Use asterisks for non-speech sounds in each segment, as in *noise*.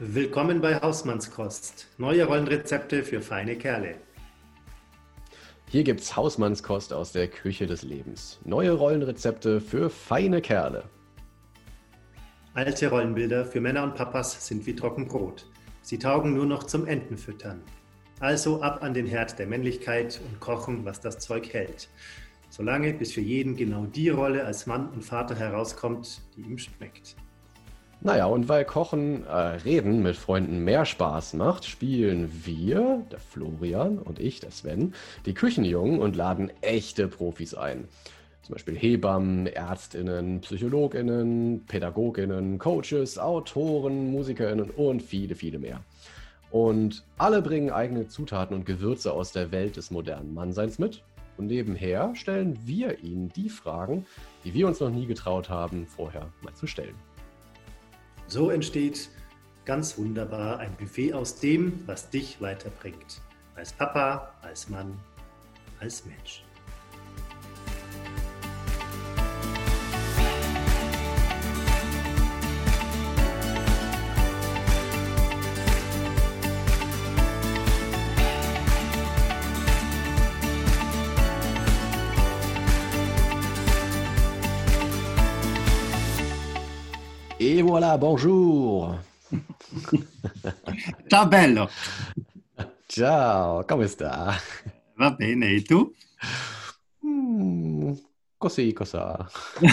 Willkommen bei Hausmannskost. Neue Rollenrezepte für feine Kerle. Hier gibt's Hausmannskost aus der Küche des Lebens. Neue Rollenrezepte für feine Kerle. Alte Rollenbilder für Männer und Papas sind wie Trockenbrot. Sie taugen nur noch zum Entenfüttern. Also ab an den Herd der Männlichkeit und kochen, was das Zeug hält. Solange bis für jeden genau die Rolle als Mann und Vater herauskommt, die ihm schmeckt. Naja, und weil Kochen, äh, Reden mit Freunden mehr Spaß macht, spielen wir, der Florian und ich, der Sven, die Küchenjungen und laden echte Profis ein. Zum Beispiel Hebammen, Ärztinnen, Psychologinnen, Pädagoginnen, Coaches, Autoren, Musikerinnen und viele, viele mehr. Und alle bringen eigene Zutaten und Gewürze aus der Welt des modernen Mannseins mit. Und nebenher stellen wir ihnen die Fragen, die wir uns noch nie getraut haben, vorher mal zu stellen. So entsteht ganz wunderbar ein Buffet aus dem, was dich weiterbringt. Als Papa, als Mann, als Mensch. Et voilà, bonjour. *laughs* Ciao bello. Ciao, come sta? Va bene, e tu? Hm, così, cosa. das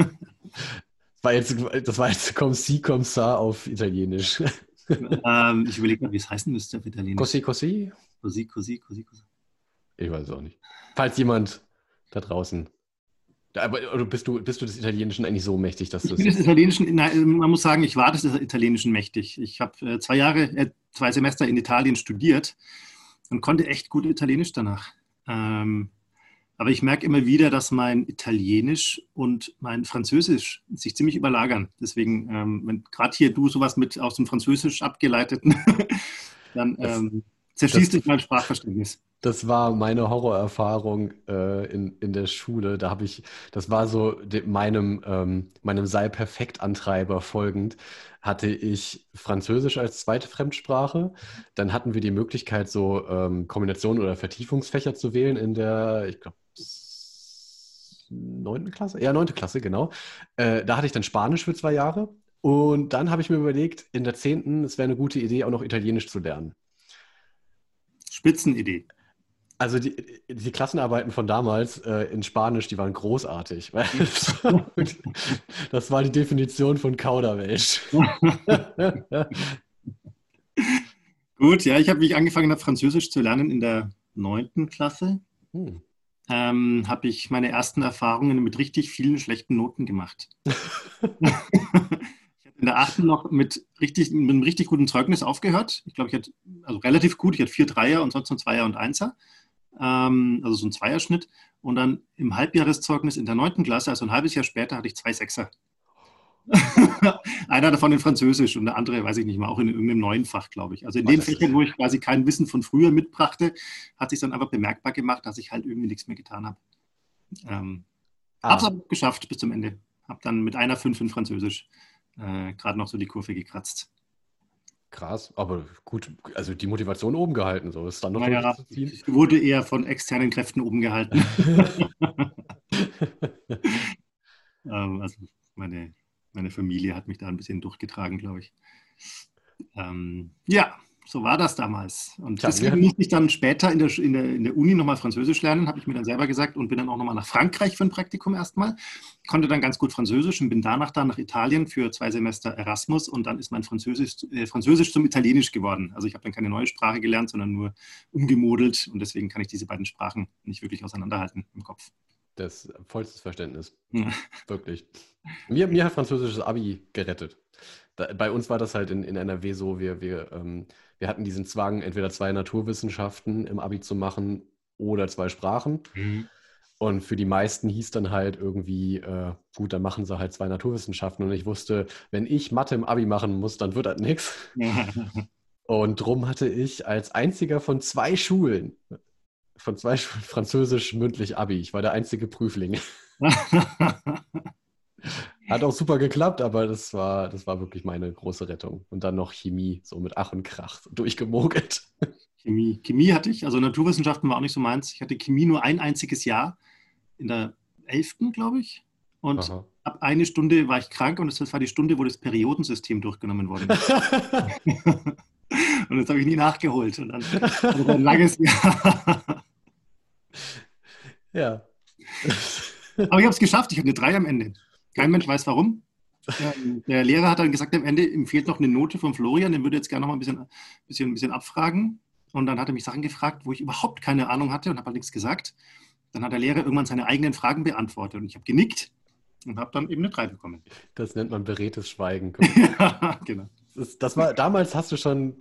*laughs* war jetzt, das war jetzt comme si, comme ça auf Italienisch. *laughs* ähm, ich überlege mal, wie es heißen müsste auf Italienisch. Così, così? Così, così, così, così. Ich weiß es auch nicht. Falls jemand da draußen aber bist du, bist du des Italienischen eigentlich so mächtig, dass du ich bin des Italienischen, man muss sagen, ich war des Italienischen mächtig. Ich habe äh, zwei Jahre, äh, zwei Semester in Italien studiert und konnte echt gut Italienisch danach. Ähm, aber ich merke immer wieder, dass mein Italienisch und mein Französisch sich ziemlich überlagern. Deswegen, ähm, wenn gerade hier du sowas mit aus dem Französisch abgeleiteten, *laughs* dann zerschießt sich mein Sprachverständnis. Das war meine Horrorerfahrung äh, in, in der Schule. Da habe ich, das war so de, meinem, ähm, meinem Sei Perfekt-Antreiber folgend, hatte ich Französisch als zweite Fremdsprache. Dann hatten wir die Möglichkeit, so ähm, Kombinationen oder Vertiefungsfächer zu wählen in der, ich glaube, neunten Klasse? Ja, neunte Klasse, genau. Äh, da hatte ich dann Spanisch für zwei Jahre. Und dann habe ich mir überlegt, in der zehnten, es wäre eine gute Idee, auch noch Italienisch zu lernen. Spitzenidee. Also die, die, Klassenarbeiten von damals äh, in Spanisch, die waren großartig. *laughs* das war die Definition von Kauderwelsch. *laughs* Gut, ja, ich habe, mich angefangen habe, Französisch zu lernen in der neunten Klasse, hm. ähm, habe ich meine ersten Erfahrungen mit richtig vielen schlechten Noten gemacht. *laughs* in der achten noch mit, richtig, mit einem richtig guten Zeugnis aufgehört. Ich glaube, ich hatte, also relativ gut, ich hatte vier Dreier und sonst ein Zweier und Einser. Ähm, also so ein Zweierschnitt. Und dann im Halbjahreszeugnis in der neunten Klasse, also ein halbes Jahr später, hatte ich zwei Sechser. *laughs* Einer davon in Französisch und der andere, weiß ich nicht mal, auch in irgendeinem neuen Fach, glaube ich. Also in den Fächern, wo ich quasi kein Wissen von früher mitbrachte, hat sich dann einfach bemerkbar gemacht, dass ich halt irgendwie nichts mehr getan habe. Ähm, ah. Hab's aber geschafft bis zum Ende. Hab dann mit einer Fünf in Französisch äh, gerade noch so die Kurve gekratzt. Krass, aber gut, also die Motivation oben gehalten, so ist dann noch naja, Ich wurde eher von externen Kräften oben gehalten. *laughs* ähm, also meine, meine Familie hat mich da ein bisschen durchgetragen, glaube ich. Ähm, ja, so war das damals. Und Klar, deswegen musste ich dann später in der, in der, in der Uni nochmal Französisch lernen, habe ich mir dann selber gesagt und bin dann auch nochmal nach Frankreich für ein Praktikum erstmal. Konnte dann ganz gut Französisch und bin danach dann nach Italien für zwei Semester Erasmus und dann ist mein Französisch, äh, Französisch zum Italienisch geworden. Also ich habe dann keine neue Sprache gelernt, sondern nur umgemodelt und deswegen kann ich diese beiden Sprachen nicht wirklich auseinanderhalten im Kopf. Das vollstes Verständnis. Ja. Wirklich. Mir, mir hat französisches Abi gerettet. Da, bei uns war das halt in, in NRW so, wir, wir, ähm, wir hatten diesen Zwang, entweder zwei Naturwissenschaften im Abi zu machen oder zwei Sprachen. Mhm. Und für die meisten hieß dann halt irgendwie, äh, gut, dann machen sie halt zwei Naturwissenschaften. Und ich wusste, wenn ich Mathe im Abi machen muss, dann wird das nichts. *laughs* Und drum hatte ich als einziger von zwei Schulen, von zwei Schulen Französisch mündlich Abi. Ich war der einzige Prüfling. *laughs* Hat auch super geklappt, aber das war, das war wirklich meine große Rettung. Und dann noch Chemie, so mit Ach und Krach durchgemogelt. *laughs* Chemie. Chemie hatte ich, also Naturwissenschaften war auch nicht so meins. Ich hatte Chemie nur ein einziges Jahr, in der 11. glaube ich. Und Aha. ab eine Stunde war ich krank und das war die Stunde, wo das Periodensystem durchgenommen wurde. *laughs* und das habe ich nie nachgeholt. Und dann also ein langes Jahr. ja. Aber ich habe es geschafft. Ich habe eine 3 am Ende. Kein Mensch weiß warum. Ähm, der Lehrer hat dann gesagt, am Ende ihm fehlt noch eine Note von Florian, den würde jetzt gerne noch mal ein bisschen, bisschen, ein bisschen abfragen. Und dann hat er mich Sachen gefragt, wo ich überhaupt keine Ahnung hatte und habe halt nichts gesagt. Dann hat der Lehrer irgendwann seine eigenen Fragen beantwortet und ich habe genickt und habe dann eben eine 3 bekommen. Das nennt man beredtes Schweigen. *laughs* ja, genau. Das, das, war, damals hast du schon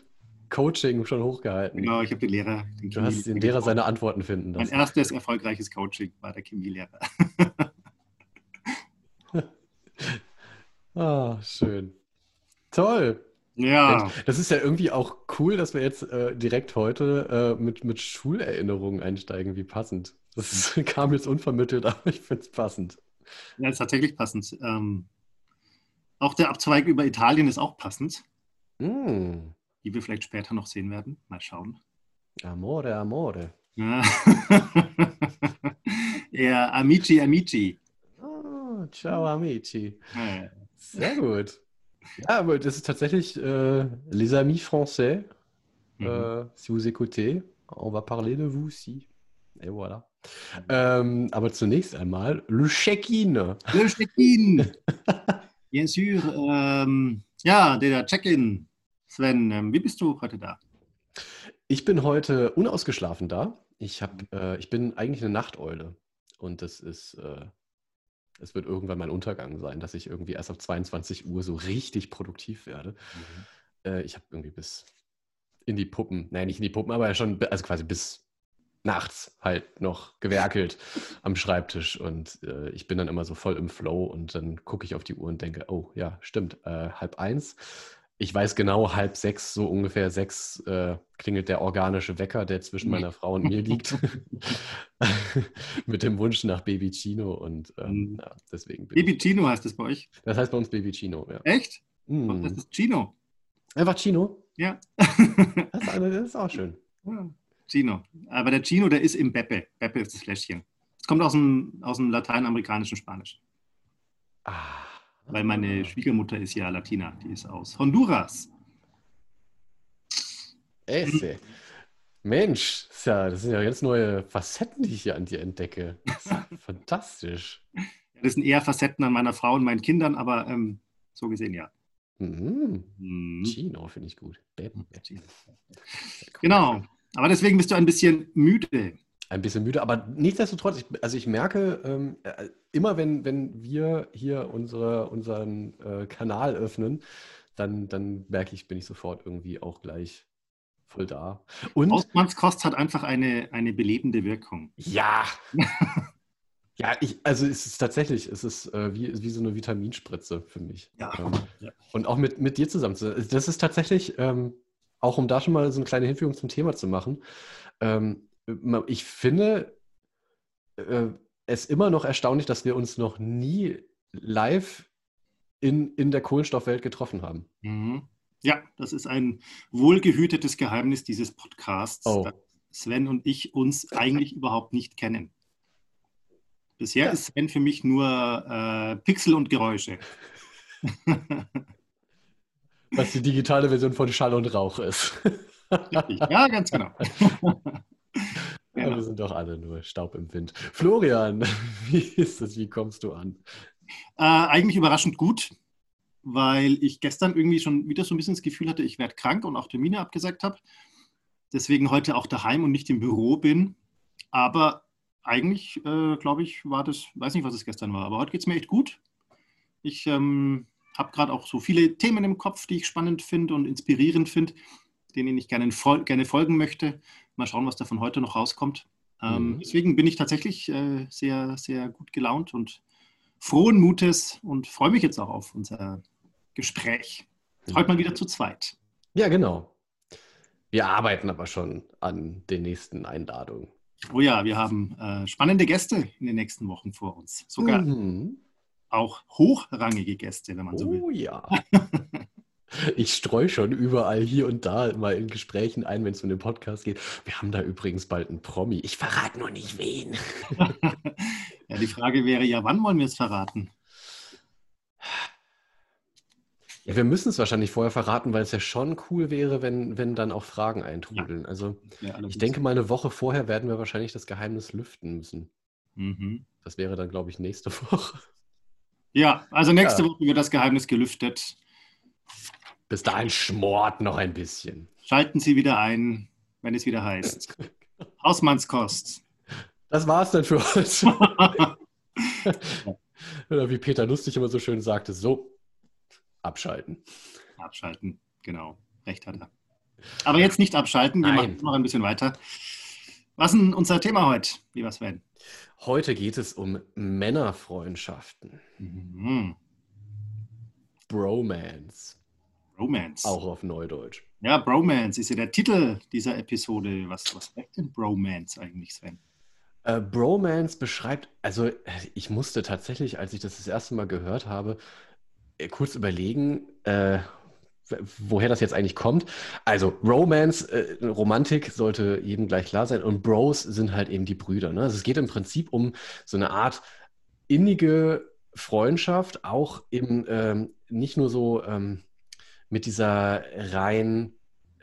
Coaching schon hochgehalten. Genau, ich habe den Lehrer. Den du hast den Lehrer seine Antworten finden lassen. Mein erstes erfolgreiches Coaching war der Chemielehrer. *laughs* *laughs* ah, schön. Toll. Ja. Das ist ja irgendwie auch cool, dass wir jetzt äh, direkt heute äh, mit, mit Schulerinnerungen einsteigen. Wie passend. Das *laughs* kam jetzt unvermittelt, aber ich finde es passend. Ja, ist tatsächlich passend. Ähm, auch der Abzweig über Italien ist auch passend. Mm. Die wir vielleicht später noch sehen werden. Mal schauen. Amore, amore. Ja, *laughs* ja amici, amici. Ciao, amici. Sehr gut. *laughs* Ja, aber das ist tatsächlich äh, les amis français. Mhm. Euh, si vous écoutez, on va parler de vous aussi. Et voilà. Mhm. Ähm, aber zunächst einmal Le Check-in. Le Check-in. *laughs* Bien sûr. Ähm, ja, der Check-in. Sven, ähm, wie bist du heute da? Ich bin heute unausgeschlafen da. Ich, hab, mhm. äh, ich bin eigentlich eine Nachteule. Und das ist äh, es wird irgendwann mein Untergang sein, dass ich irgendwie erst ab 22 Uhr so richtig produktiv werde. Mhm. Äh, ich habe irgendwie bis in die Puppen, nein, nicht in die Puppen, aber schon, also quasi bis nachts halt noch gewerkelt *laughs* am Schreibtisch und äh, ich bin dann immer so voll im Flow und dann gucke ich auf die Uhr und denke, oh ja, stimmt, äh, halb eins ich weiß genau, halb sechs, so ungefähr sechs, äh, klingelt der organische Wecker, der zwischen meiner Frau und mir liegt. *laughs* *laughs* Mit dem Wunsch nach Baby Chino und ähm, ja, deswegen. Baby Chino heißt es bei euch? Das heißt bei uns Baby Chino, ja. Echt? Mm. Das ist Chino. Einfach Chino? Ja. *laughs* das, ist, das ist auch schön. Ja. Chino. Aber der Chino, der ist im Beppe. Beppe ist das Fläschchen. Es kommt aus dem, aus dem lateinamerikanischen Spanisch. Ah. Weil meine Schwiegermutter ist ja Latina, die ist aus Honduras. Esse. Mensch, das sind ja ganz neue Facetten, die ich hier an dir entdecke. *laughs* fantastisch. Das sind eher Facetten an meiner Frau und meinen Kindern, aber ähm, so gesehen ja. Mhm. Mhm. Chino finde ich gut. Genau. Aber deswegen bist du ein bisschen müde ein bisschen müde, aber nichtsdestotrotz, ich, also ich merke, ähm, äh, immer wenn, wenn wir hier unsere, unseren äh, Kanal öffnen, dann, dann merke ich, bin ich sofort irgendwie auch gleich voll da. Und Hausmannskost hat einfach eine, eine belebende Wirkung. Ja. *laughs* ja, ich, also es ist tatsächlich, es ist äh, wie, wie so eine Vitaminspritze für mich. Ja. Ähm, ja. Und auch mit, mit dir zusammen. Das ist tatsächlich, ähm, auch um da schon mal so eine kleine Hinführung zum Thema zu machen, ähm, ich finde äh, es immer noch erstaunlich, dass wir uns noch nie live in, in der Kohlenstoffwelt getroffen haben. Mhm. Ja, das ist ein wohlgehütetes Geheimnis dieses Podcasts, oh. dass Sven und ich uns eigentlich überhaupt nicht kennen. Bisher ja. ist Sven für mich nur äh, Pixel und Geräusche. *laughs* Was die digitale Version von Schall und Rauch ist. Ja, ganz genau. *laughs* Ja, wir sind doch alle nur Staub im Wind. Florian, *laughs* wie ist das? Wie kommst du an? Äh, eigentlich überraschend gut, weil ich gestern irgendwie schon wieder so ein bisschen das Gefühl hatte, ich werde krank und auch Termine abgesagt habe. Deswegen heute auch daheim und nicht im Büro bin. Aber eigentlich, äh, glaube ich, war das, weiß nicht, was es gestern war, aber heute geht es mir echt gut. Ich ähm, habe gerade auch so viele Themen im Kopf, die ich spannend finde und inspirierend finde denen ich gerne, gerne folgen möchte. Mal schauen, was da von heute noch rauskommt. Ähm, mhm. Deswegen bin ich tatsächlich äh, sehr, sehr gut gelaunt und frohen Mutes und freue mich jetzt auch auf unser Gespräch. Heute mal wieder zu zweit. Ja, genau. Wir arbeiten aber schon an den nächsten Einladungen. Oh ja, wir haben äh, spannende Gäste in den nächsten Wochen vor uns. Sogar mhm. auch hochrangige Gäste, wenn man so will. Oh ja. *laughs* Ich streue schon überall hier und da mal in Gesprächen ein, wenn es um den Podcast geht. Wir haben da übrigens bald einen Promi. Ich verrate nur nicht wen. *laughs* ja, die Frage wäre ja, wann wollen wir es verraten? Ja, wir müssen es wahrscheinlich vorher verraten, weil es ja schon cool wäre, wenn, wenn dann auch Fragen eintrudeln. Ja. Also ja, ich denke mal, eine Woche vorher werden wir wahrscheinlich das Geheimnis lüften müssen. Mhm. Das wäre dann, glaube ich, nächste *laughs* Woche. Ja, also nächste ja. Woche wird das Geheimnis gelüftet. Bis dahin schmort noch ein bisschen. Schalten Sie wieder ein, wenn es wieder heißt. *laughs* Hausmannskost. Das war's dann für heute. *laughs* *laughs* Oder wie Peter Lustig immer so schön sagte, so, abschalten. Abschalten, genau. Recht hat er. Aber jetzt nicht abschalten, wir Nein. machen noch ein bisschen weiter. Was ist unser Thema heute, lieber Sven? Heute geht es um Männerfreundschaften. Mhm. Bromance. Bromance. Auch auf Neudeutsch. Ja, Bromance ist ja der Titel dieser Episode. Was, was sagt denn Bromance eigentlich, Sven? Äh, Bromance beschreibt, also ich musste tatsächlich, als ich das das erste Mal gehört habe, äh, kurz überlegen, äh, woher das jetzt eigentlich kommt. Also Romance, äh, Romantik sollte jedem gleich klar sein und Bros sind halt eben die Brüder. Ne? Also es geht im Prinzip um so eine Art innige Freundschaft, auch eben ähm, nicht nur so ähm, mit dieser rein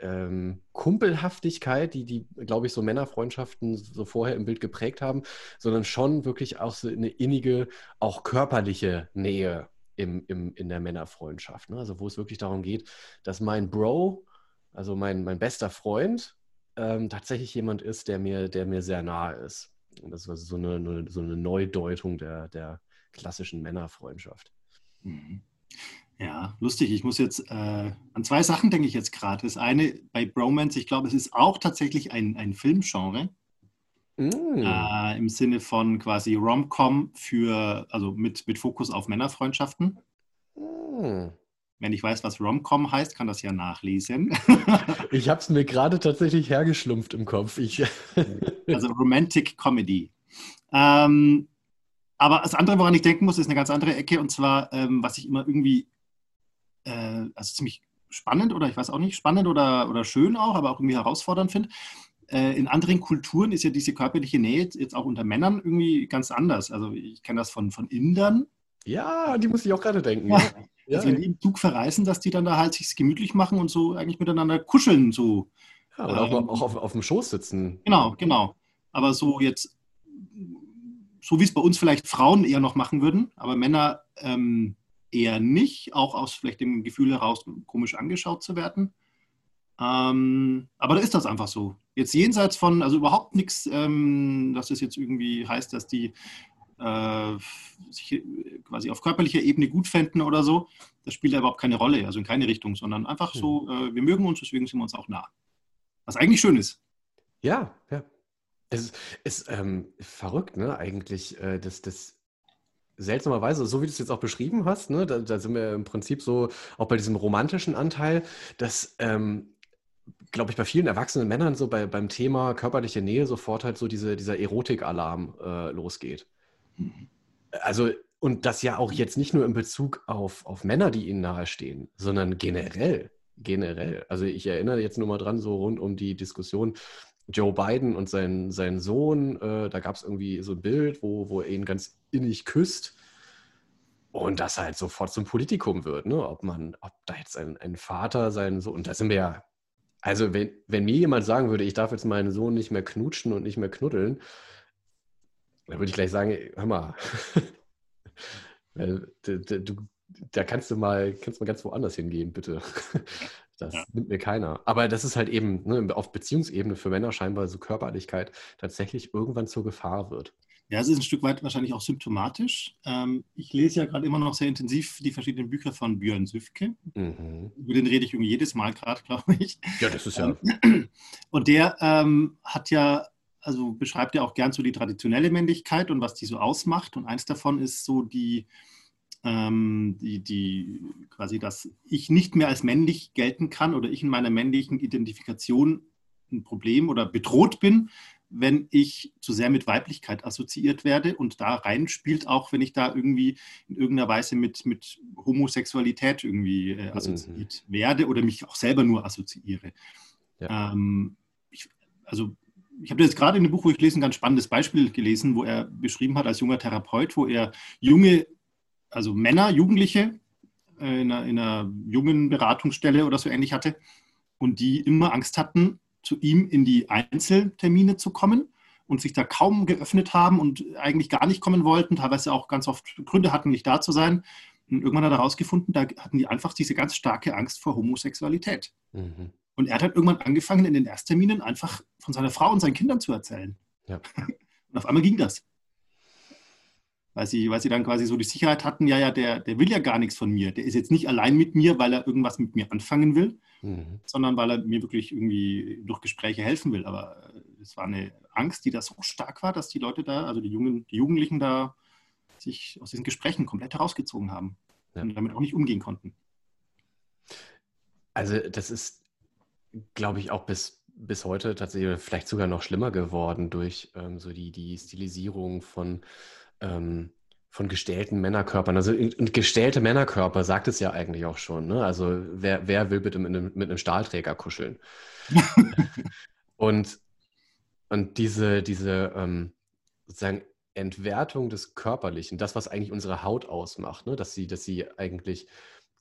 ähm, Kumpelhaftigkeit, die, die, glaube ich, so Männerfreundschaften so vorher im Bild geprägt haben, sondern schon wirklich auch so eine innige, auch körperliche Nähe im, im, in der Männerfreundschaft. Ne? Also wo es wirklich darum geht, dass mein Bro, also mein, mein bester Freund, ähm, tatsächlich jemand ist, der mir, der mir sehr nahe ist. Und das also so eine, so eine Neudeutung der, der klassischen Männerfreundschaft. Mhm. Ja, lustig. Ich muss jetzt äh, an zwei Sachen denke ich jetzt gerade. Das eine bei Bromance, ich glaube, es ist auch tatsächlich ein, ein Filmgenre. Mm. Äh, Im Sinne von quasi Rom-Com für, also mit, mit Fokus auf Männerfreundschaften. Mm. Wenn ich weiß, was Rom-Com heißt, kann das ja nachlesen. *laughs* ich habe es mir gerade tatsächlich hergeschlumpft im Kopf. Ich *laughs* also Romantic Comedy. Ähm, aber das andere, woran ich denken muss, ist eine ganz andere Ecke. Und zwar, ähm, was ich immer irgendwie äh, also ziemlich spannend oder ich weiß auch nicht, spannend oder, oder schön auch, aber auch irgendwie herausfordernd finde. Äh, in anderen Kulturen ist ja diese körperliche Nähe jetzt auch unter Männern irgendwie ganz anders. Also ich kenne das von, von Indern. Ja, die muss ich auch gerade denken. Ja. Ja. Also wenn die im Zug verreisen, dass die dann da halt sich gemütlich machen und so eigentlich miteinander kuscheln. So. Ja, oder ähm, auch, auf, auf dem Schoß sitzen. Genau, genau. Aber so jetzt, so wie es bei uns vielleicht Frauen eher noch machen würden, aber Männer ähm, eher nicht, auch aus vielleicht dem Gefühl heraus, komisch angeschaut zu werden. Ähm, aber da ist das einfach so. Jetzt jenseits von, also überhaupt nichts, ähm, dass es jetzt irgendwie heißt, dass die äh, sich quasi auf körperlicher Ebene gut fänden oder so. Das spielt ja überhaupt keine Rolle, also in keine Richtung, sondern einfach so, hm. äh, wir mögen uns, deswegen sind wir uns auch nah. Was eigentlich schön ist. Ja, ja. Es ist, ist ähm, verrückt, ne, eigentlich, äh, dass das seltsamerweise, so wie du es jetzt auch beschrieben hast, ne, da, da, sind wir im Prinzip so auch bei diesem romantischen Anteil, dass, ähm, glaube ich, bei vielen erwachsenen Männern so bei, beim Thema körperliche Nähe sofort halt so diese, dieser Erotik-Alarm äh, losgeht. Also, und das ja auch jetzt nicht nur in Bezug auf, auf Männer, die ihnen nahestehen, sondern generell. Generell. Also ich erinnere jetzt nur mal dran, so rund um die Diskussion Joe Biden und sein, sein Sohn, äh, da gab es irgendwie so ein Bild, wo, wo er ihn ganz innig küsst. Und das halt sofort zum Politikum wird, ne? Ob man, ob da jetzt ein, ein Vater sein so, und da sind wir ja, also wenn, wenn mir jemand sagen würde, ich darf jetzt meinen Sohn nicht mehr knutschen und nicht mehr knuddeln, dann würde ich gleich sagen, hör mal, *laughs* du, da kannst du mal, kannst mal ganz woanders hingehen, bitte. Das ja. nimmt mir keiner. Aber das ist halt eben ne, auf Beziehungsebene für Männer scheinbar so Körperlichkeit tatsächlich irgendwann zur Gefahr wird. Ja, es ist ein Stück weit wahrscheinlich auch symptomatisch. Ähm, ich lese ja gerade immer noch sehr intensiv die verschiedenen Bücher von Björn Süfke. Mhm. Über den rede ich irgendwie jedes Mal gerade, *laughs* glaube ich. Ja, das ist ja. *clears throat* Und der ähm, hat ja, also beschreibt ja auch gern so die traditionelle Männlichkeit und was die so ausmacht. Und eins davon ist so die, ähm, die, die quasi, dass ich nicht mehr als männlich gelten kann oder ich in meiner männlichen Identifikation ein Problem oder bedroht bin, wenn ich zu sehr mit Weiblichkeit assoziiert werde und da rein spielt auch, wenn ich da irgendwie in irgendeiner Weise mit, mit Homosexualität irgendwie äh, assoziiert mhm. werde oder mich auch selber nur assoziiere. Ja. Ähm, ich, also ich habe jetzt gerade in dem Buch, wo ich lese, ein ganz spannendes Beispiel gelesen, wo er beschrieben hat als junger Therapeut, wo er junge, also Männer, Jugendliche äh, in, einer, in einer jungen Beratungsstelle oder so ähnlich hatte und die immer Angst hatten, zu ihm in die Einzeltermine zu kommen und sich da kaum geöffnet haben und eigentlich gar nicht kommen wollten, teilweise auch ganz oft Gründe hatten, nicht da zu sein. Und irgendwann hat er herausgefunden, da hatten die einfach diese ganz starke Angst vor Homosexualität. Mhm. Und er hat halt irgendwann angefangen, in den Erstterminen einfach von seiner Frau und seinen Kindern zu erzählen. Ja. *laughs* Und auf einmal ging das. Weil sie, weil sie dann quasi so die Sicherheit hatten, ja, ja, der, der will ja gar nichts von mir. Der ist jetzt nicht allein mit mir, weil er irgendwas mit mir anfangen will, mhm. sondern weil er mir wirklich irgendwie durch Gespräche helfen will. Aber äh, es war eine Angst, die da so stark war, dass die Leute da, also die, Jungen, die Jugendlichen da sich aus diesen Gesprächen komplett herausgezogen haben ja. und damit auch nicht umgehen konnten. Also das ist glaube ich, auch bis, bis heute tatsächlich vielleicht sogar noch schlimmer geworden durch ähm, so die, die Stilisierung von, ähm, von gestellten Männerkörpern. Also und gestellte Männerkörper sagt es ja eigentlich auch schon. Ne? Also wer, wer will bitte mit einem, mit einem Stahlträger kuscheln? *laughs* und, und diese, diese ähm, sozusagen Entwertung des Körperlichen, das, was eigentlich unsere Haut ausmacht, ne? dass, sie, dass sie eigentlich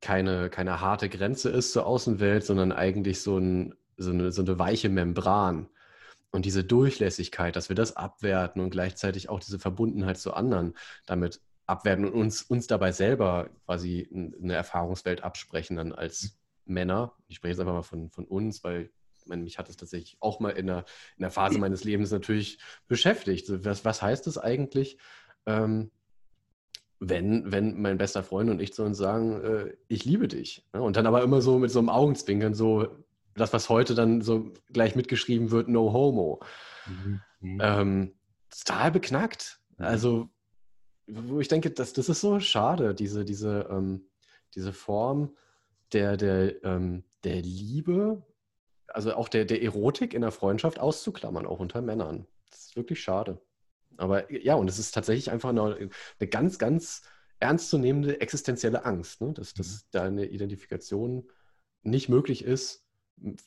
keine, keine harte Grenze ist zur Außenwelt, sondern eigentlich so, ein, so, eine, so eine weiche Membran. Und diese Durchlässigkeit, dass wir das abwerten und gleichzeitig auch diese Verbundenheit zu anderen damit abwerten und uns, uns dabei selber quasi eine Erfahrungswelt absprechen dann als Männer. Ich spreche jetzt einfach mal von, von uns, weil meine, mich hat es tatsächlich auch mal in der, in der Phase meines Lebens natürlich beschäftigt. Was, was heißt es eigentlich, ähm, wenn, wenn mein bester Freund und ich zu uns sagen, äh, ich liebe dich. Ja, und dann aber immer so mit so einem Augenzwinkern, so das, was heute dann so gleich mitgeschrieben wird, no homo. Mhm. mhm. Ähm, total beknackt. Mhm. Also, wo ich denke, das, das ist so schade, diese, diese, ähm, diese Form der, der, ähm, der Liebe, also auch der, der Erotik in der Freundschaft auszuklammern, auch unter Männern. Das ist wirklich schade. Aber ja, und es ist tatsächlich einfach eine, eine ganz, ganz ernstzunehmende existenzielle Angst, ne? dass, dass mhm. da eine Identifikation nicht möglich ist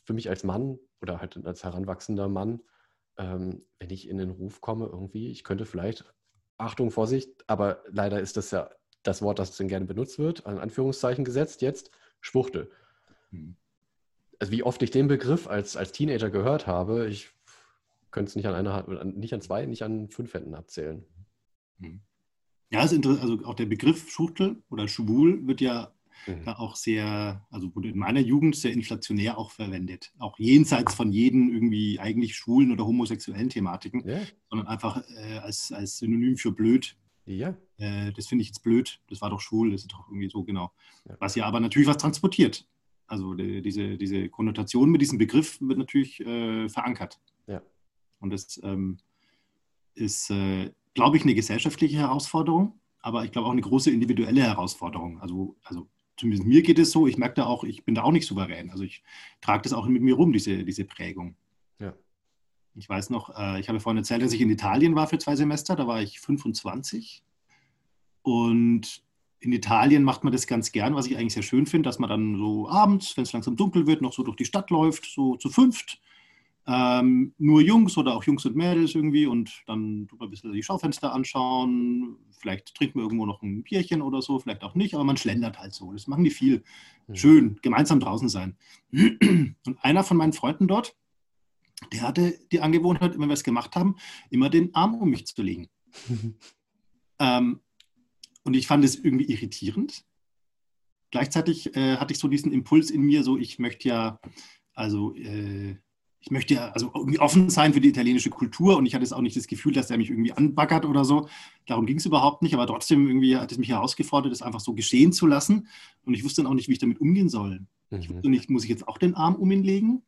für mich als Mann oder halt als heranwachsender Mann, ähm, wenn ich in den Ruf komme, irgendwie, ich könnte vielleicht, Achtung, Vorsicht, aber leider ist das ja das Wort, das dann gerne benutzt wird, an Anführungszeichen gesetzt, jetzt Schwuchtel. Mhm. Also wie oft ich den Begriff als, als Teenager gehört habe, ich könnte es nicht an einer Hand, nicht an zwei, nicht an fünf Händen abzählen. Hm. Ja, also auch der Begriff Schuchtel oder Schwul wird ja mhm. da auch sehr, also wurde in meiner Jugend sehr inflationär auch verwendet. Auch jenseits von jeden irgendwie eigentlich schwulen oder homosexuellen Thematiken, ja. sondern einfach äh, als, als Synonym für blöd. Ja. Äh, das finde ich jetzt blöd, das war doch schwul, das ist doch irgendwie so genau. Ja. Was ja aber natürlich was transportiert. Also die, diese, diese Konnotation mit diesem Begriff wird natürlich äh, verankert. Ja. Und das ähm, ist, äh, glaube ich, eine gesellschaftliche Herausforderung, aber ich glaube auch eine große individuelle Herausforderung. Also, also zumindest mir geht es so, ich merke da auch, ich bin da auch nicht souverän. Also ich trage das auch mit mir rum, diese, diese Prägung. Ja. Ich weiß noch, äh, ich habe vorhin erzählt, dass ich in Italien war für zwei Semester, da war ich 25. Und in Italien macht man das ganz gern, was ich eigentlich sehr schön finde, dass man dann so abends, wenn es langsam dunkel wird, noch so durch die Stadt läuft, so zu fünft ähm, nur Jungs oder auch Jungs und Mädels irgendwie und dann tut man ein bisschen die Schaufenster anschauen. Vielleicht trinkt man irgendwo noch ein Bierchen oder so, vielleicht auch nicht, aber man schlendert halt so. Das machen die viel. Mhm. Schön, gemeinsam draußen sein. *clears throat* Und einer von meinen Freunden dort, der hatte die Angewohnheit, wenn wir es gemacht haben, immer den Arm um mich zu legen. *laughs* ähm, und ich fand es irgendwie irritierend. Gleichzeitig äh, hatte ich so diesen Impuls in mir, so ich möchte ja, also äh, ich möchte ja also irgendwie offen sein für die italienische Kultur und ich hatte jetzt auch nicht das Gefühl, dass er mich irgendwie anbaggert oder so. Darum ging es überhaupt nicht, aber trotzdem irgendwie hat es mich herausgefordert, das einfach so geschehen zu lassen und ich wusste dann auch nicht, wie ich damit umgehen soll. Mhm. Ich wusste nicht, muss ich jetzt auch den Arm um ihn legen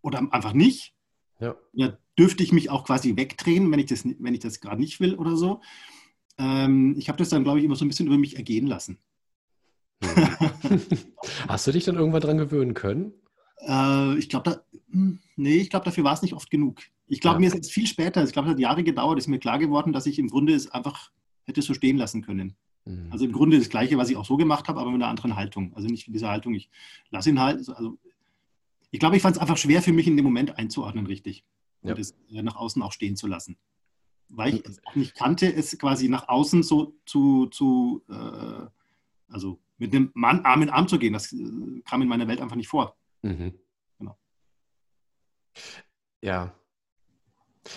oder einfach nicht? Ja. ja dürfte ich mich auch quasi wegdrehen, wenn ich das, wenn ich das gerade nicht will oder so. Ähm, ich habe das dann, glaube ich, immer so ein bisschen über mich ergehen lassen. Mhm. *laughs* Hast du dich dann irgendwann dran gewöhnen können? Äh, ich glaube, da, hm, nee, ich glaube, dafür war es nicht oft genug. Ich glaube, ja. mir ist jetzt viel später, ich glaube, es hat Jahre gedauert, ist mir klar geworden, dass ich im Grunde es einfach hätte so stehen lassen können. Mhm. Also im Grunde das Gleiche, was ich auch so gemacht habe, aber mit einer anderen Haltung. Also nicht mit dieser Haltung, ich lasse ihn halt. Also ich glaube, ich fand es einfach schwer für mich in dem Moment einzuordnen, richtig. Ja. Und es äh, nach außen auch stehen zu lassen. Weil ich es auch nicht kannte, es quasi nach außen so zu, zu äh, also mit einem Mann Arm in Arm zu gehen, das äh, kam in meiner Welt einfach nicht vor. Mhm. Genau. Ja,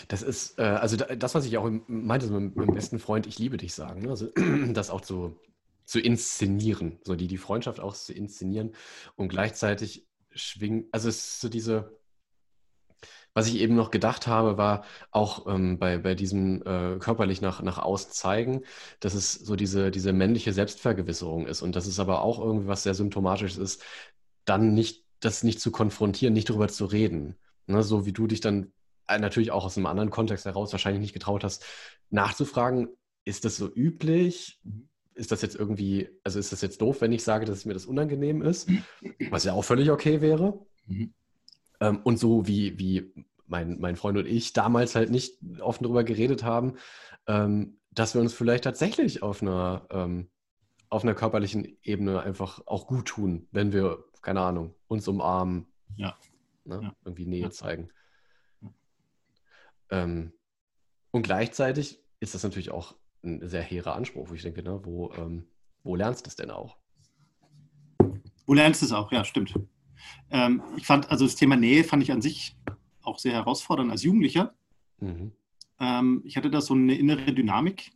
das ist, äh, also das, was ich auch meinte so mit meinem besten Freund, ich liebe dich sagen, ne? also *clears throat* das auch zu, zu inszenieren, so die, die Freundschaft auch zu inszenieren und gleichzeitig schwingen, also es ist so diese, was ich eben noch gedacht habe, war auch ähm, bei, bei diesem äh, körperlich nach, nach außen zeigen, dass es so diese, diese männliche Selbstvergewisserung ist und dass es aber auch irgendwie was sehr symptomatisches ist, dann nicht, das nicht zu konfrontieren, nicht darüber zu reden. Ne? So wie du dich dann äh, natürlich auch aus einem anderen Kontext heraus wahrscheinlich nicht getraut hast, nachzufragen, ist das so üblich? Ist das jetzt irgendwie, also ist das jetzt doof, wenn ich sage, dass mir das unangenehm ist? Was ja auch völlig okay wäre. Mhm. Ähm, und so wie, wie mein, mein Freund und ich damals halt nicht offen darüber geredet haben, ähm, dass wir uns vielleicht tatsächlich auf einer, ähm, auf einer körperlichen Ebene einfach auch gut tun, wenn wir, keine Ahnung, uns umarmen, ja. Ne, ja. irgendwie Nähe ja. zeigen. Ähm, und gleichzeitig ist das natürlich auch ein sehr hehrer Anspruch, wo ich denke, ne, wo, ähm, wo lernst du es denn auch? Wo lernst du es auch, ja, stimmt. Ähm, ich fand, also das Thema Nähe fand ich an sich auch sehr herausfordernd als Jugendlicher. Mhm. Ähm, ich hatte da so eine innere Dynamik,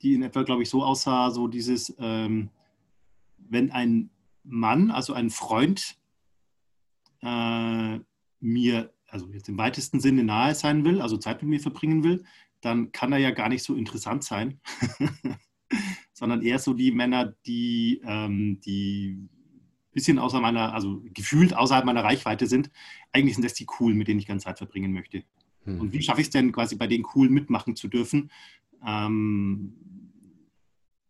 die in etwa, glaube ich, so aussah, so dieses, ähm, wenn ein Mann, also ein Freund, äh, mir also jetzt im weitesten Sinne nahe sein will, also Zeit mit mir verbringen will, dann kann er ja gar nicht so interessant sein, *laughs* sondern eher so die Männer, die, ähm, die ein bisschen außer meiner, also gefühlt außerhalb meiner Reichweite sind. Eigentlich sind das die coolen, mit denen ich gerne Zeit verbringen möchte. Hm. Und wie schaffe ich es denn quasi bei den coolen mitmachen zu dürfen? Ähm,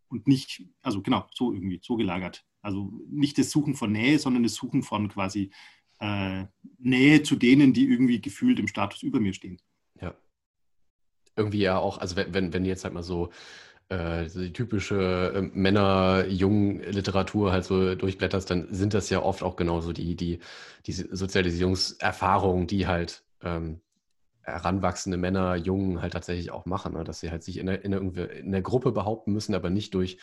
und nicht, also genau, so irgendwie, so gelagert. Also nicht das Suchen von Nähe, sondern das Suchen von quasi äh, Nähe zu denen, die irgendwie gefühlt im Status über mir stehen. Ja. Irgendwie ja auch, also wenn, wenn, wenn jetzt halt mal so äh, die typische äh, Männer-Jungen-Literatur halt so durchblätterst, dann sind das ja oft auch genauso die, die, die Sozialisierungserfahrungen, die halt ähm, heranwachsende Männer, Jungen halt tatsächlich auch machen, ne? dass sie halt sich in der, in, der, in der Gruppe behaupten müssen, aber nicht durch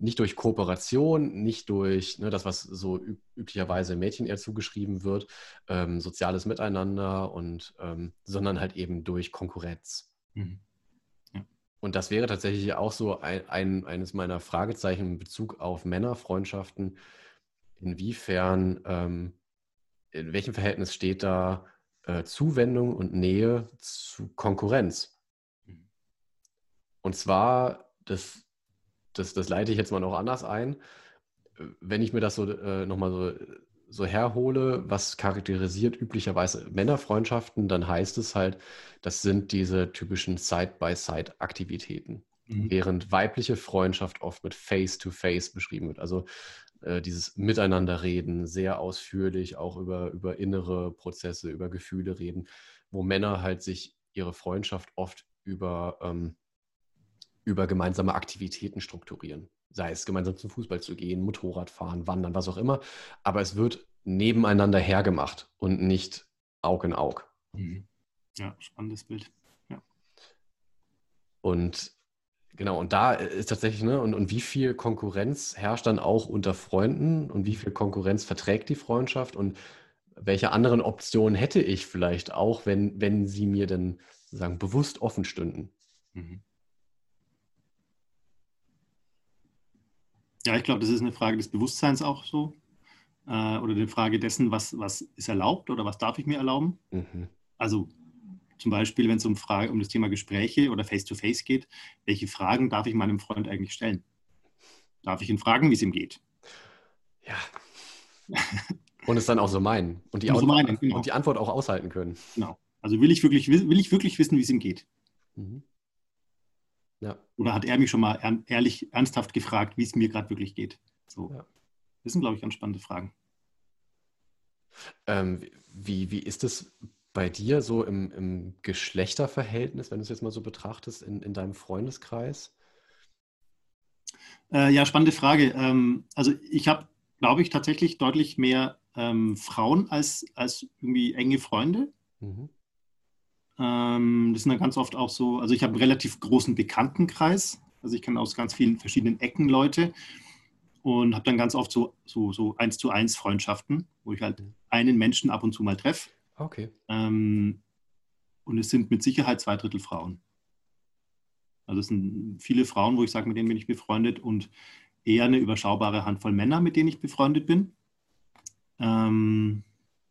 nicht durch Kooperation, nicht durch ne, das, was so üb üblicherweise Mädchen eher zugeschrieben wird, ähm, soziales Miteinander und ähm, sondern halt eben durch Konkurrenz. Mhm. Ja. Und das wäre tatsächlich auch so ein, ein, eines meiner Fragezeichen in Bezug auf Männerfreundschaften. Inwiefern, ähm, in welchem Verhältnis steht da äh, Zuwendung und Nähe zu Konkurrenz? Mhm. Und zwar, das das, das leite ich jetzt mal noch anders ein. Wenn ich mir das so äh, nochmal so, so herhole, was charakterisiert üblicherweise Männerfreundschaften, dann heißt es halt, das sind diese typischen Side-by-Side-Aktivitäten. Mhm. Während weibliche Freundschaft oft mit Face-to-Face -face beschrieben wird. Also äh, dieses Miteinanderreden, sehr ausführlich, auch über, über innere Prozesse, über Gefühle reden, wo Männer halt sich ihre Freundschaft oft über ähm, über gemeinsame Aktivitäten strukturieren. Sei es gemeinsam zum Fußball zu gehen, Motorrad fahren, wandern, was auch immer. Aber es wird nebeneinander hergemacht und nicht Aug in Aug. Mhm. Ja, spannendes Bild. Ja. Und genau, und da ist tatsächlich, ne, und, und wie viel Konkurrenz herrscht dann auch unter Freunden und wie viel Konkurrenz verträgt die Freundschaft und welche anderen Optionen hätte ich vielleicht auch, wenn, wenn sie mir denn sozusagen bewusst offen stünden? Mhm. Ja, ich glaube, das ist eine Frage des Bewusstseins auch so. Äh, oder eine Frage dessen, was, was ist erlaubt oder was darf ich mir erlauben. Mhm. Also zum Beispiel, wenn es um, Frage, um das Thema Gespräche oder Face-to-Face -face geht, welche Fragen darf ich meinem Freund eigentlich stellen? Darf ich ihn fragen, wie es ihm geht? Ja. *laughs* Und es dann auch so meinen. Und die, so meinen, genau. und die Antwort auch aushalten können. Genau. Also will ich wirklich, will ich wirklich wissen, wie es ihm geht? Mhm. Ja. Oder hat er mich schon mal ehrlich, ernsthaft gefragt, wie es mir gerade wirklich geht? So. Ja. Das sind, glaube ich, ganz spannende Fragen. Ähm, wie, wie ist es bei dir so im, im Geschlechterverhältnis, wenn du es jetzt mal so betrachtest, in, in deinem Freundeskreis? Äh, ja, spannende Frage. Ähm, also ich habe, glaube ich, tatsächlich deutlich mehr ähm, Frauen als, als irgendwie enge Freunde. Mhm. Ähm, das sind dann ganz oft auch so, also ich habe einen relativ großen Bekanntenkreis. Also ich kenne aus ganz vielen verschiedenen Ecken Leute und habe dann ganz oft so, so, so eins zu eins Freundschaften, wo ich halt einen Menschen ab und zu mal treffe. Okay. Ähm, und es sind mit Sicherheit zwei Drittel Frauen. Also es sind viele Frauen, wo ich sage, mit denen bin ich befreundet und eher eine überschaubare Handvoll Männer, mit denen ich befreundet bin. Ähm,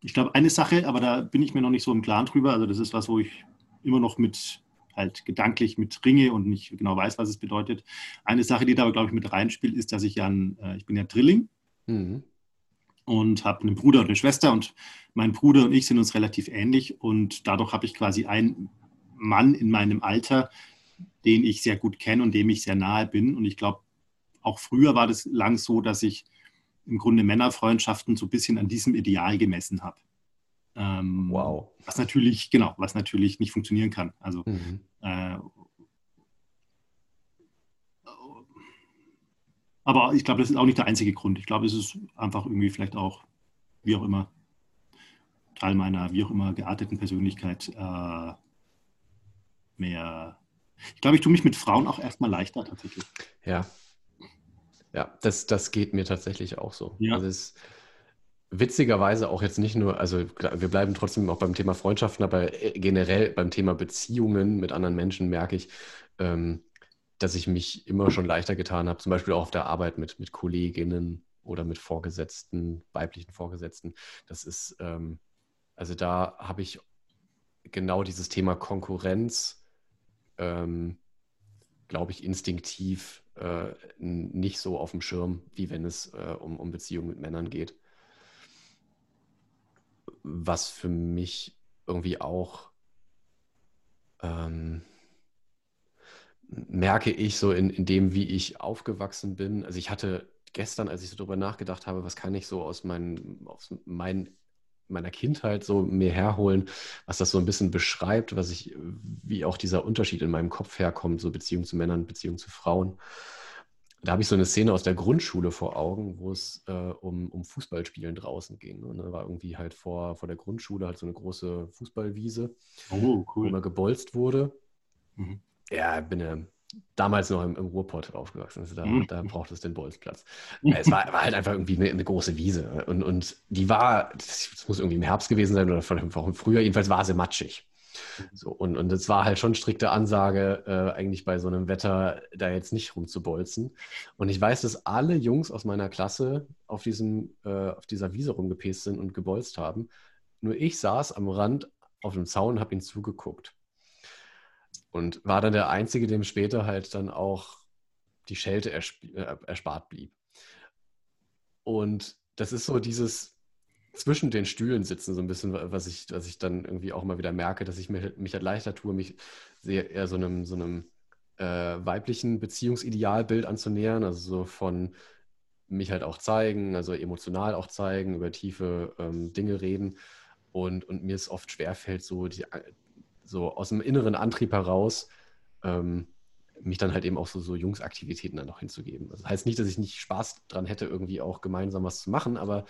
ich glaube, eine Sache, aber da bin ich mir noch nicht so im Klaren drüber. Also das ist was, wo ich immer noch mit halt gedanklich mit ringe und nicht genau weiß, was es bedeutet. Eine Sache, die da aber, glaube ich, mit reinspielt, ist, dass ich ja, ein, äh, ich bin ja Drilling mhm. und habe einen Bruder und eine Schwester und mein Bruder und ich sind uns relativ ähnlich und dadurch habe ich quasi einen Mann in meinem Alter, den ich sehr gut kenne und dem ich sehr nahe bin. Und ich glaube, auch früher war das lang so, dass ich im Grunde Männerfreundschaften so ein bisschen an diesem Ideal gemessen habe. Ähm, wow. Was natürlich, genau, was natürlich nicht funktionieren kann. Also mhm. äh, aber ich glaube, das ist auch nicht der einzige Grund. Ich glaube, es ist einfach irgendwie vielleicht auch, wie auch immer, Teil meiner, wie auch immer, gearteten Persönlichkeit äh, mehr. Ich glaube, ich tue mich mit Frauen auch erstmal leichter tatsächlich. Ja, ja, das, das geht mir tatsächlich auch so. Ja. Also es witzigerweise auch jetzt nicht nur, also wir bleiben trotzdem auch beim Thema Freundschaften, aber äh, generell beim Thema Beziehungen mit anderen Menschen merke ich, ähm, dass ich mich immer schon leichter getan habe, zum Beispiel auch auf der Arbeit mit, mit Kolleginnen oder mit Vorgesetzten, weiblichen Vorgesetzten. Das ist, ähm, also da habe ich genau dieses Thema Konkurrenz, ähm, glaube ich, instinktiv äh, nicht so auf dem Schirm, wie wenn es äh, um, um Beziehungen mit Männern geht. Was für mich irgendwie auch ähm, merke ich so in, in dem, wie ich aufgewachsen bin. Also ich hatte gestern, als ich so darüber nachgedacht habe, was kann ich so aus, meinen, aus meinen meiner Kindheit so mir herholen, was das so ein bisschen beschreibt, was ich, wie auch dieser Unterschied in meinem Kopf herkommt, so Beziehung zu Männern, Beziehung zu Frauen. Da habe ich so eine Szene aus der Grundschule vor Augen, wo es äh, um, um Fußballspielen draußen ging. Und da war irgendwie halt vor, vor der Grundschule halt so eine große Fußballwiese, oh, cool. wo immer gebolzt wurde. Mhm. Ja, bin ja damals noch im, im Ruhrpott aufgewachsen. Also da, mhm. da braucht es den Bolzplatz. es war, war, halt einfach irgendwie eine, eine, große Wiese. Und, und die war, das muss irgendwie im Herbst gewesen sein oder vielleicht auch im Frühjahr, jedenfalls war sie matschig. So, und, und es war halt schon strikte Ansage, äh, eigentlich bei so einem Wetter da jetzt nicht rumzubolzen. Und ich weiß, dass alle Jungs aus meiner Klasse auf, diesem, äh, auf dieser Wiese rumgepäst sind und gebolzt haben. Nur ich saß am Rand auf dem Zaun und habe ihnen zugeguckt. Und war dann der Einzige, dem später halt dann auch die Schelte äh, erspart blieb. Und das ist so dieses zwischen den Stühlen sitzen, so ein bisschen, was ich, was ich dann irgendwie auch mal wieder merke, dass ich mich, mich halt leichter tue, mich sehr eher so einem, so einem äh, weiblichen Beziehungsidealbild anzunähern, also so von mich halt auch zeigen, also emotional auch zeigen, über tiefe ähm, Dinge reden. Und, und mir es oft schwerfällt, so die, so aus dem inneren Antrieb heraus, ähm, mich dann halt eben auch so, so Jungsaktivitäten dann noch hinzugeben. Das heißt nicht, dass ich nicht Spaß dran hätte, irgendwie auch gemeinsam was zu machen, aber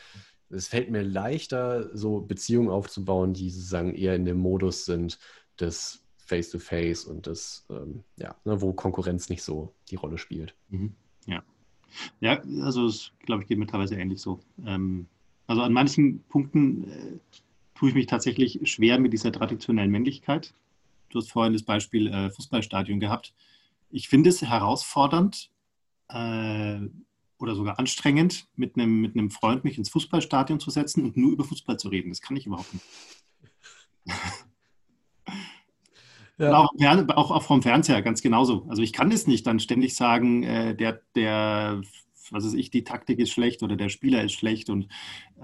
es fällt mir leichter, so Beziehungen aufzubauen, die sozusagen eher in dem Modus sind des Face-to-Face -face und des, ähm, ja, ne, wo Konkurrenz nicht so die Rolle spielt. Mhm. Ja. Ja, also es, glaube ich, geht mir teilweise ähnlich so. Ähm, also an manchen Punkten äh, tue ich mich tatsächlich schwer mit dieser traditionellen Männlichkeit. Du hast vorhin das Beispiel äh, Fußballstadion gehabt. Ich finde es herausfordernd äh, oder sogar anstrengend, mit einem, mit einem Freund mich ins Fußballstadion zu setzen und nur über Fußball zu reden. Das kann ich überhaupt nicht. *laughs* Ja. Auch, auch, auch, vom Fernseher ganz genauso. Also ich kann das nicht dann ständig sagen, äh, der, der, was weiß ich, die Taktik ist schlecht oder der Spieler ist schlecht und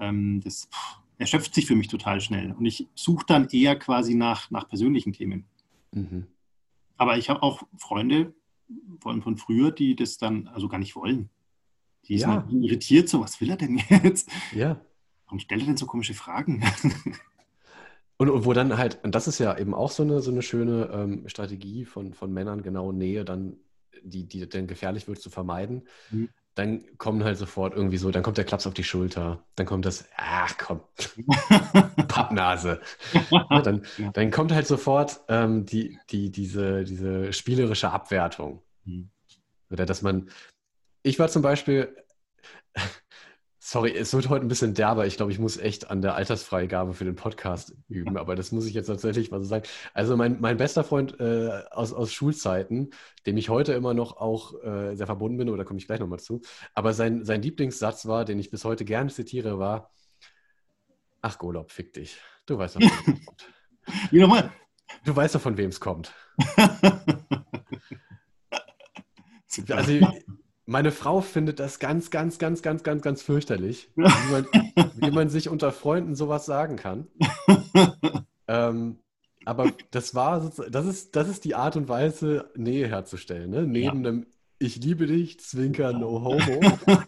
ähm, das, pff, erschöpft sich für mich total schnell. Und ich suche dann eher quasi nach, nach persönlichen Themen. Mhm. Aber ich habe auch Freunde von, von früher, die das dann also gar nicht wollen. Die sind ja. irritiert, so was will er denn jetzt? Ja. Warum stellt er denn so komische Fragen? *laughs* Und, und, wo dann halt, und das ist ja eben auch so eine, so eine schöne ähm, Strategie von, von Männern, genau Nähe dann, die, die dann gefährlich wird, zu vermeiden. Mhm. Dann kommen halt sofort irgendwie so, dann kommt der Klaps auf die Schulter, dann kommt das, ach komm, *laughs* Pappnase. *laughs* dann, dann kommt halt sofort ähm, die, die, diese, diese spielerische Abwertung. Mhm. Oder dass man, ich war zum Beispiel, Sorry, es wird heute ein bisschen derber. Ich glaube, ich muss echt an der Altersfreigabe für den Podcast üben, aber das muss ich jetzt tatsächlich mal so sagen. Also mein, mein bester Freund äh, aus, aus Schulzeiten, dem ich heute immer noch auch äh, sehr verbunden bin, oder komme ich gleich nochmal zu, aber sein, sein Lieblingssatz war, den ich bis heute gerne zitiere, war, ach Golob, fick dich. Du weißt doch, von wem es kommt. *laughs* Wie nochmal? Du weißt doch, von wem es kommt. *laughs* also meine Frau findet das ganz, ganz, ganz, ganz, ganz, ganz fürchterlich, wie man, *laughs* wie man sich unter Freunden sowas sagen kann. *laughs* ähm, aber das war, das ist, das ist die Art und Weise, Nähe herzustellen. Ne? Neben ja. dem Ich liebe dich, Zwinker, no homo,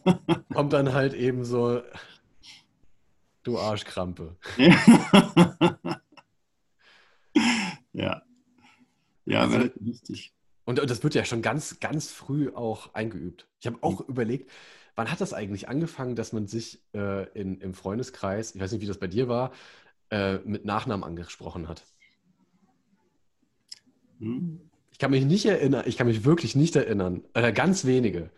*laughs* kommt dann halt eben so, du Arschkrampe. ja. Ja, also, lustig. Und, und das wird ja schon ganz, ganz früh auch eingeübt. Ich habe auch mhm. überlegt, wann hat das eigentlich angefangen, dass man sich äh, in, im Freundeskreis, ich weiß nicht, wie das bei dir war, äh, mit Nachnamen angesprochen hat? Hm. Ich kann mich nicht erinnern, ich kann mich wirklich nicht erinnern, oder ganz wenige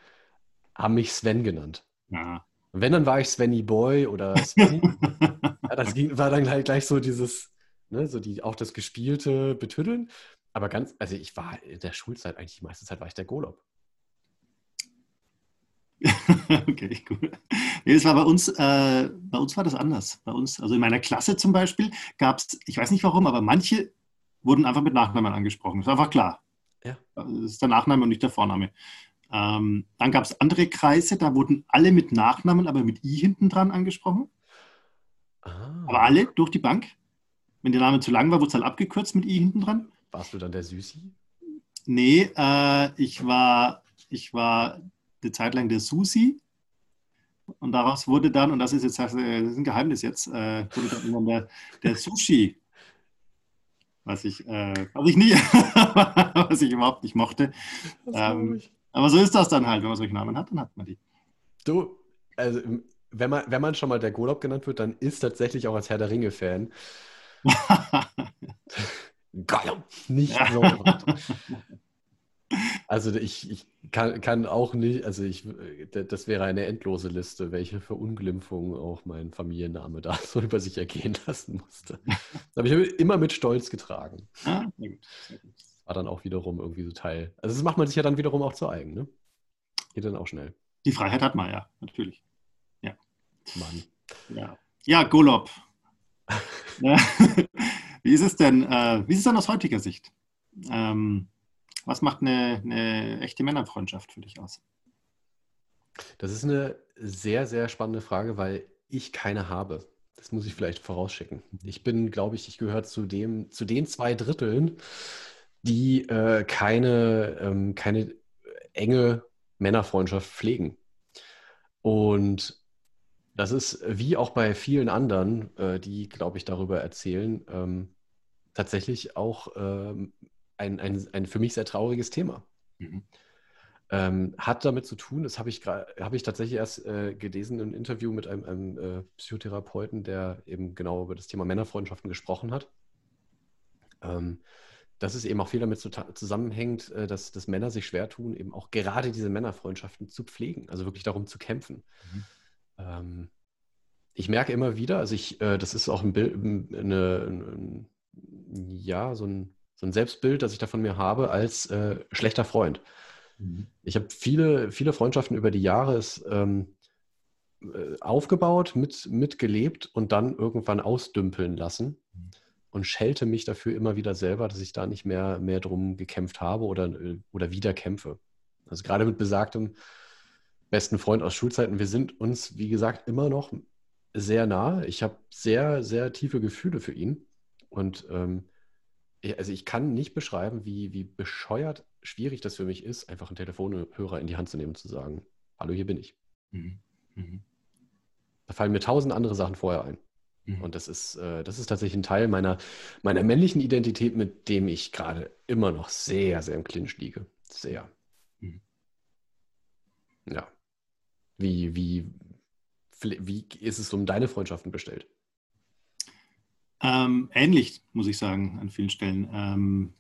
haben mich Sven genannt. Ja. Wenn, dann war ich Svenny Boy oder *laughs* Svenny. ja, das ging, war dann halt gleich so dieses, ne, so die, auch das gespielte Betüddeln. Aber ganz, also ich war in der Schulzeit eigentlich die meiste Zeit war ich der Golob. *laughs* okay, cool. Nee, das war bei uns, äh, bei uns war das anders. Bei uns, also in meiner Klasse zum Beispiel, gab es, ich weiß nicht warum, aber manche wurden einfach mit Nachnamen angesprochen. Das war einfach klar. Ja. Das ist der Nachname und nicht der Vorname. Ähm, dann gab es andere Kreise, da wurden alle mit Nachnamen, aber mit I hinten dran angesprochen. Ah. Aber alle durch die Bank. Wenn der Name zu lang war, wurde es halt abgekürzt mit I hinten dran. Warst du dann der Süßi? Nee, äh, ich, war, ich war eine Zeit lang der Susi. Und daraus wurde dann, und das ist jetzt das ist ein Geheimnis jetzt, äh, wurde dann irgendwann der, der Sushi. Was ich, äh, was ich nie, *laughs* was ich überhaupt nicht mochte. Ähm, aber so ist das dann halt, wenn man solche Namen hat, dann hat man die. Du, also wenn man, wenn man schon mal der Golob genannt wird, dann ist tatsächlich auch als Herr der Ringe-Fan. *laughs* Gollum, nicht so. Also ich, ich kann, kann, auch nicht, also ich, das wäre eine endlose Liste, welche Verunglimpfung auch mein Familienname da *laughs* so über sich ergehen lassen musste. Das habe ich immer mit Stolz getragen. Ah. War dann auch wiederum irgendwie so Teil. Also das macht man sich ja dann wiederum auch zu eigen, ne? Geht dann auch schnell. Die Freiheit hat man ja, natürlich. Ja. Mann. Ja, ja Golob. *laughs* Wie ist es denn, äh, wie ist es denn aus heutiger Sicht? Ähm, was macht eine, eine echte Männerfreundschaft für dich aus? Das ist eine sehr, sehr spannende Frage, weil ich keine habe. Das muss ich vielleicht vorausschicken. Ich bin, glaube ich, ich gehöre zu, dem, zu den zwei Dritteln, die äh, keine, ähm, keine enge Männerfreundschaft pflegen. Und das ist wie auch bei vielen anderen, äh, die, glaube ich, darüber erzählen, ähm, tatsächlich auch ähm, ein, ein, ein für mich sehr trauriges Thema. Mhm. Ähm, hat damit zu tun, das habe ich, hab ich tatsächlich erst äh, gelesen im Interview mit einem, einem äh, Psychotherapeuten, der eben genau über das Thema Männerfreundschaften gesprochen hat. Ähm, dass es eben auch viel damit zusammenhängt, äh, dass, dass Männer sich schwer tun, eben auch gerade diese Männerfreundschaften zu pflegen, also wirklich darum zu kämpfen. Mhm. Ähm, ich merke immer wieder, also ich, äh, das ist auch ein Bild, eine, ein, ja, so ein, so ein Selbstbild, das ich da von mir habe, als äh, schlechter Freund. Mhm. Ich habe viele, viele Freundschaften über die Jahre ist, ähm, äh, aufgebaut, mit, mitgelebt und dann irgendwann ausdümpeln lassen mhm. und schelte mich dafür immer wieder selber, dass ich da nicht mehr, mehr drum gekämpft habe oder, äh, oder wieder kämpfe. Also gerade mit besagtem besten Freund aus Schulzeiten. Wir sind uns, wie gesagt, immer noch sehr nah. Ich habe sehr, sehr tiefe Gefühle für ihn. Und ähm, also ich kann nicht beschreiben, wie, wie bescheuert schwierig das für mich ist, einfach einen Telefonhörer in die Hand zu nehmen und zu sagen, hallo, hier bin ich. Mhm. Mhm. Da fallen mir tausend andere Sachen vorher ein. Mhm. Und das ist, äh, das ist tatsächlich ein Teil meiner, meiner männlichen Identität, mit dem ich gerade immer noch sehr, sehr im Clinch liege. Sehr. Mhm. Ja. Wie, wie, wie ist es um deine Freundschaften bestellt? Ähm, ähnlich, muss ich sagen, an vielen Stellen. Ähm,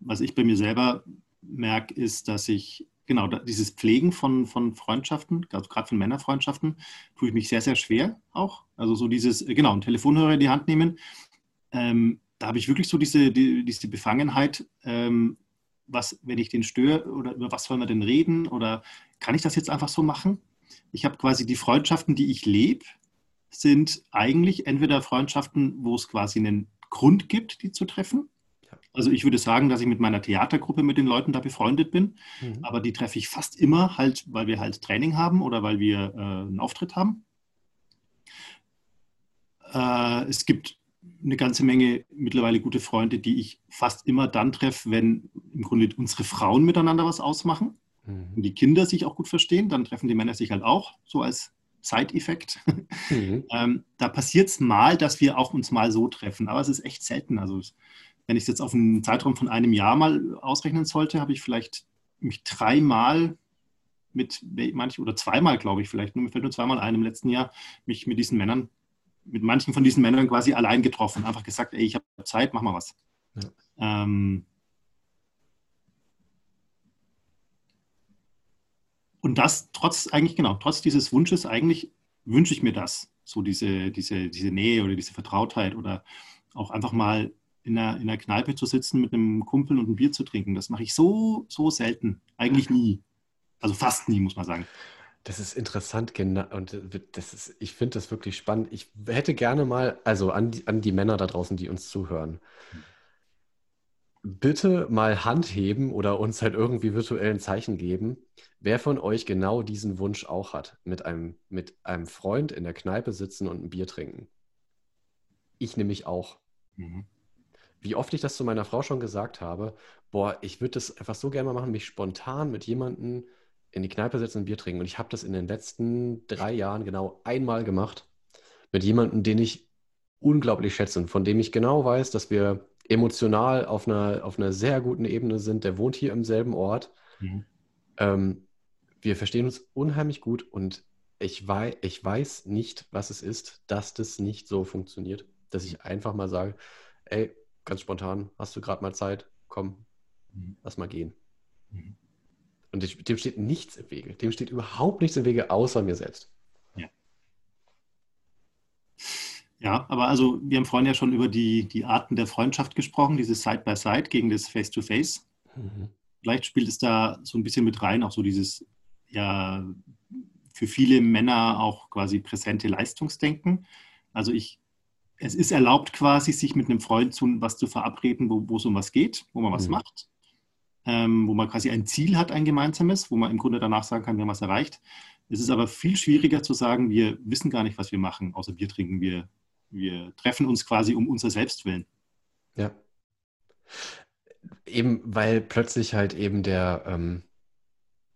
was ich bei mir selber merke, ist, dass ich genau dieses Pflegen von, von Freundschaften, also gerade von Männerfreundschaften, tue ich mich sehr, sehr schwer auch. Also so dieses, genau, einen Telefonhörer in die Hand nehmen. Ähm, da habe ich wirklich so diese, die, diese Befangenheit, ähm, was, wenn ich den störe oder über was wollen wir denn reden oder kann ich das jetzt einfach so machen? Ich habe quasi die Freundschaften, die ich lebe, sind eigentlich entweder Freundschaften, wo es quasi einen Grund gibt, die zu treffen. Also ich würde sagen, dass ich mit meiner Theatergruppe mit den Leuten da befreundet bin, mhm. aber die treffe ich fast immer halt, weil wir halt Training haben oder weil wir äh, einen Auftritt haben. Äh, es gibt eine ganze Menge mittlerweile gute Freunde, die ich fast immer dann treffe, wenn im Grunde unsere Frauen miteinander was ausmachen mhm. und die Kinder sich auch gut verstehen, dann treffen die Männer sich halt auch so als Side-Effekt. Mhm. *laughs* ähm, da passiert es mal, dass wir auch uns mal so treffen, aber es ist echt selten. Also wenn ich es jetzt auf einen Zeitraum von einem Jahr mal ausrechnen sollte, habe ich vielleicht mich dreimal mit manchen oder zweimal, glaube ich, vielleicht, nur mir fällt nur zweimal ein im letzten Jahr, mich mit diesen Männern, mit manchen von diesen Männern quasi allein getroffen. Einfach gesagt, ey, ich habe Zeit, mach mal was. Ja. Ähm, Und das trotz eigentlich, genau, trotz dieses Wunsches, eigentlich wünsche ich mir das. So diese, diese, diese Nähe oder diese Vertrautheit oder auch einfach mal in einer, in einer Kneipe zu sitzen mit einem Kumpel und ein Bier zu trinken. Das mache ich so, so selten. Eigentlich nie. Also fast nie, muss man sagen. Das ist interessant, genau. Und das ist, ich finde das wirklich spannend. Ich hätte gerne mal, also an die, an die Männer da draußen, die uns zuhören, bitte mal Hand heben oder uns halt irgendwie virtuellen Zeichen geben, wer von euch genau diesen Wunsch auch hat, mit einem, mit einem Freund in der Kneipe sitzen und ein Bier trinken. Ich nämlich auch. Mhm. Wie oft ich das zu meiner Frau schon gesagt habe, boah, ich würde das einfach so gerne mal machen, mich spontan mit jemandem in die Kneipe setzen und ein Bier trinken. Und ich habe das in den letzten drei Jahren genau einmal gemacht. Mit jemandem, den ich unglaublich schätze und von dem ich genau weiß, dass wir emotional auf einer, auf einer sehr guten Ebene sind. Der wohnt hier im selben Ort. Mhm. Ähm, wir verstehen uns unheimlich gut und ich weiß, ich weiß nicht, was es ist, dass das nicht so funktioniert. Dass ich einfach mal sage, ey, ganz spontan, hast du gerade mal Zeit? Komm, mhm. lass mal gehen. Mhm. Und dem steht nichts im Wege. Dem steht überhaupt nichts im Wege, außer mir selbst. Ja. Ja, aber also wir haben vorhin ja schon über die, die Arten der Freundschaft gesprochen, dieses Side-by-Side -Side gegen das Face-to-Face. -face. Mhm. Vielleicht spielt es da so ein bisschen mit rein, auch so dieses, ja, für viele Männer auch quasi präsente Leistungsdenken. Also ich, es ist erlaubt quasi, sich mit einem Freund zu was zu verabreden, wo, wo es um was geht, wo man was mhm. macht, ähm, wo man quasi ein Ziel hat, ein gemeinsames, wo man im Grunde danach sagen kann, wir haben was erreicht. Es ist aber viel schwieriger zu sagen, wir wissen gar nicht, was wir machen, außer Bier trinken. Wir wir treffen uns quasi um unser Selbstwillen. Ja. Eben, weil plötzlich halt eben der, ähm,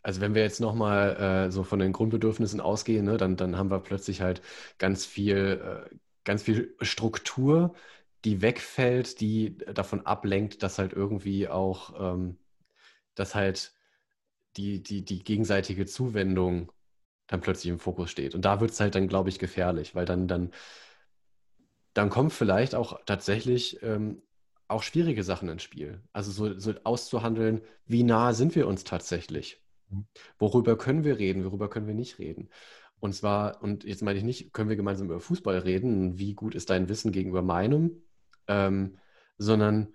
also wenn wir jetzt nochmal äh, so von den Grundbedürfnissen ausgehen, ne, dann, dann haben wir plötzlich halt ganz viel, äh, ganz viel Struktur, die wegfällt, die davon ablenkt, dass halt irgendwie auch, ähm, dass halt die, die, die gegenseitige Zuwendung dann plötzlich im Fokus steht. Und da wird es halt dann, glaube ich, gefährlich, weil dann, dann dann kommen vielleicht auch tatsächlich ähm, auch schwierige Sachen ins Spiel. Also so, so, auszuhandeln, wie nah sind wir uns tatsächlich? Mhm. Worüber können wir reden, worüber können wir nicht reden? Und zwar, und jetzt meine ich nicht, können wir gemeinsam über Fußball reden, wie gut ist dein Wissen gegenüber meinem, ähm, sondern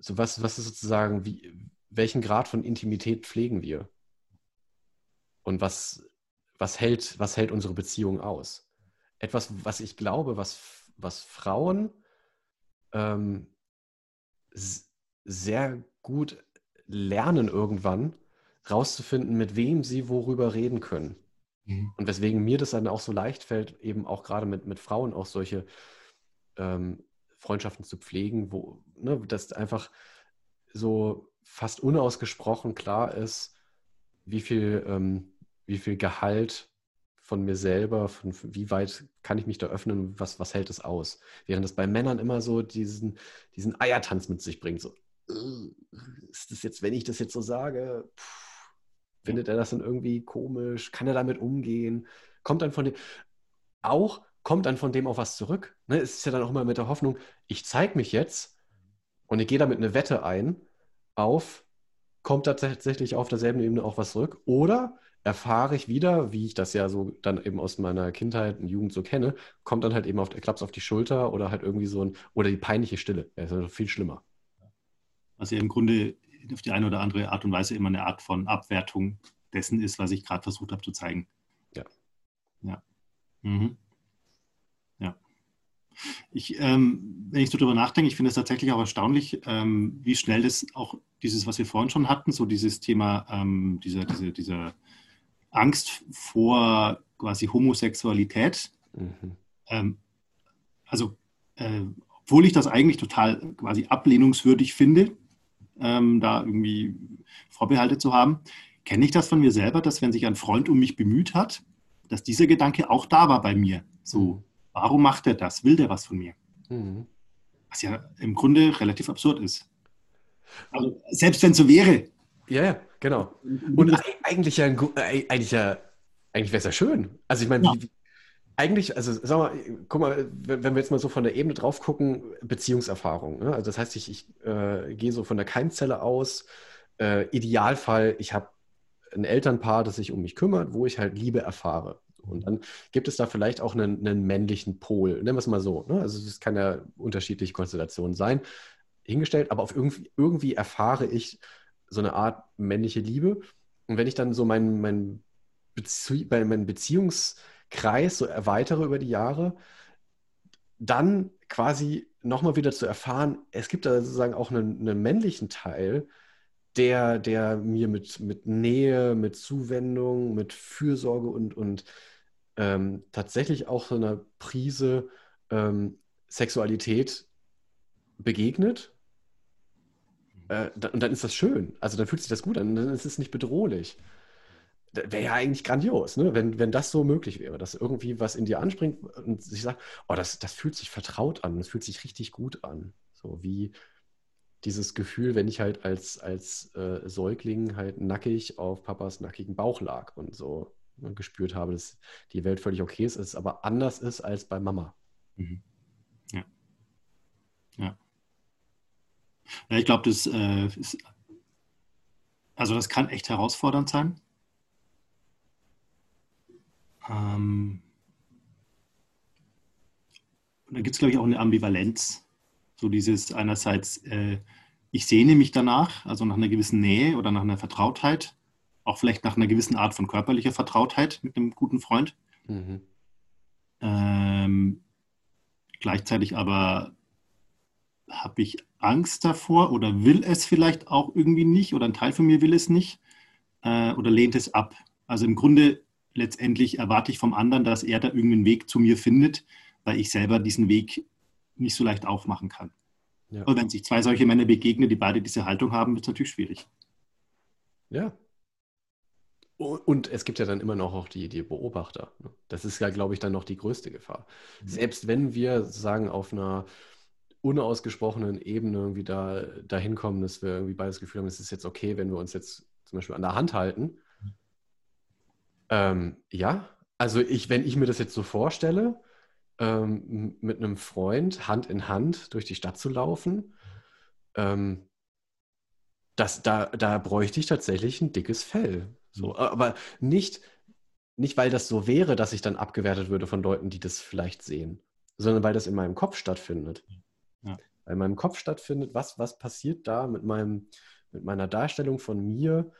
so was, was ist sozusagen, wie, welchen Grad von Intimität pflegen wir? Und was, was, hält, was hält unsere Beziehung aus? Etwas, was ich glaube, was was Frauen ähm, sehr gut lernen irgendwann, rauszufinden, mit wem sie worüber reden können. Mhm. Und weswegen mir das dann auch so leicht fällt, eben auch gerade mit, mit Frauen auch solche ähm, Freundschaften zu pflegen, wo ne, das einfach so fast unausgesprochen klar ist, wie viel, ähm, wie viel Gehalt von mir selber, von wie weit kann ich mich da öffnen, was, was hält es aus? Während es bei Männern immer so diesen, diesen Eiertanz mit sich bringt. So, ist das jetzt, wenn ich das jetzt so sage, pff, findet er das dann irgendwie komisch? Kann er damit umgehen? Kommt dann von dem, auch kommt dann von dem auch was zurück. Ne? Es ist ja dann auch immer mit der Hoffnung, ich zeige mich jetzt und ich gehe damit eine Wette ein auf, kommt da tatsächlich auf derselben Ebene auch was zurück? Oder erfahre ich wieder, wie ich das ja so dann eben aus meiner Kindheit und Jugend so kenne, kommt dann halt eben auf, Klaps auf die Schulter oder halt irgendwie so ein, oder die peinliche Stille. Das ist viel schlimmer. Was ja im Grunde auf die eine oder andere Art und Weise immer eine Art von Abwertung dessen ist, was ich gerade versucht habe zu zeigen. Ja. Ja. Mhm. Ja. Ich, ähm, wenn ich so darüber nachdenke, ich finde es tatsächlich auch erstaunlich, ähm, wie schnell das auch dieses, was wir vorhin schon hatten, so dieses Thema, ähm, dieser, diese, dieser Angst vor quasi Homosexualität. Mhm. Ähm, also, äh, obwohl ich das eigentlich total quasi ablehnungswürdig finde, ähm, da irgendwie Vorbehalte zu haben, kenne ich das von mir selber, dass wenn sich ein Freund um mich bemüht hat, dass dieser Gedanke auch da war bei mir. So, mhm. warum macht er das? Will der was von mir? Mhm. Was ja im Grunde relativ absurd ist. Also, selbst wenn es so wäre. Ja, ja. Genau. Und eigentlich ja, äh, eigentlich ja, eigentlich wäre es ja schön. Also ich meine, ja. eigentlich, also sag mal, guck mal, wenn wir jetzt mal so von der Ebene drauf gucken, Beziehungserfahrung. Ne? Also das heißt, ich, ich äh, gehe so von der Keimzelle aus. Äh, Idealfall, ich habe ein Elternpaar, das sich um mich kümmert, wo ich halt Liebe erfahre. Und dann gibt es da vielleicht auch einen, einen männlichen Pol, nennen wir es mal so. Ne? Also es kann ja unterschiedliche Konstellationen sein, hingestellt, aber auf irgendwie, irgendwie erfahre ich so eine Art männliche Liebe. Und wenn ich dann so meinen mein Bezie mein Beziehungskreis so erweitere über die Jahre, dann quasi nochmal wieder zu erfahren, es gibt da sozusagen auch einen, einen männlichen Teil, der, der mir mit, mit Nähe, mit Zuwendung, mit Fürsorge und, und ähm, tatsächlich auch so einer Prise ähm, Sexualität begegnet äh, und dann ist das schön. Also dann fühlt sich das gut an, dann ist es nicht bedrohlich. Wäre ja eigentlich grandios, ne? wenn, wenn das so möglich wäre, dass irgendwie was in dir anspringt und sich sagt, oh, das, das fühlt sich vertraut an, das fühlt sich richtig gut an. So wie dieses Gefühl, wenn ich halt als, als äh, Säugling halt nackig auf Papas nackigen Bauch lag und so ne, gespürt habe, dass die Welt völlig okay ist, es aber anders ist als bei Mama. Mhm. Ja. Ja. Ja, ich glaube, das äh, ist, also das kann echt herausfordernd sein. Ähm, da gibt es, glaube ich, auch eine Ambivalenz. So dieses einerseits, äh, ich sehne mich danach, also nach einer gewissen Nähe oder nach einer Vertrautheit, auch vielleicht nach einer gewissen Art von körperlicher Vertrautheit mit einem guten Freund. Mhm. Ähm, gleichzeitig aber habe ich Angst davor oder will es vielleicht auch irgendwie nicht oder ein Teil von mir will es nicht äh, oder lehnt es ab. Also im Grunde letztendlich erwarte ich vom anderen, dass er da irgendeinen Weg zu mir findet, weil ich selber diesen Weg nicht so leicht aufmachen kann. Ja. Und wenn sich zwei solche Männer begegnen, die beide diese Haltung haben, wird es natürlich schwierig. Ja. Und es gibt ja dann immer noch auch die, die Beobachter. Ne? Das ist ja, glaube ich, dann noch die größte Gefahr. Mhm. Selbst wenn wir sagen, auf einer unausgesprochenen Ebene irgendwie da dahin kommen, dass wir irgendwie beides Gefühl haben, es ist jetzt okay, wenn wir uns jetzt zum Beispiel an der Hand halten. Ähm, ja, also ich, wenn ich mir das jetzt so vorstelle, ähm, mit einem Freund Hand in Hand durch die Stadt zu laufen, ähm, das, da, da bräuchte ich tatsächlich ein dickes Fell. So, aber nicht, nicht, weil das so wäre, dass ich dann abgewertet würde von Leuten, die das vielleicht sehen, sondern weil das in meinem Kopf stattfindet ja. in meinem Kopf stattfindet, was, was passiert da mit, meinem, mit meiner Darstellung von mir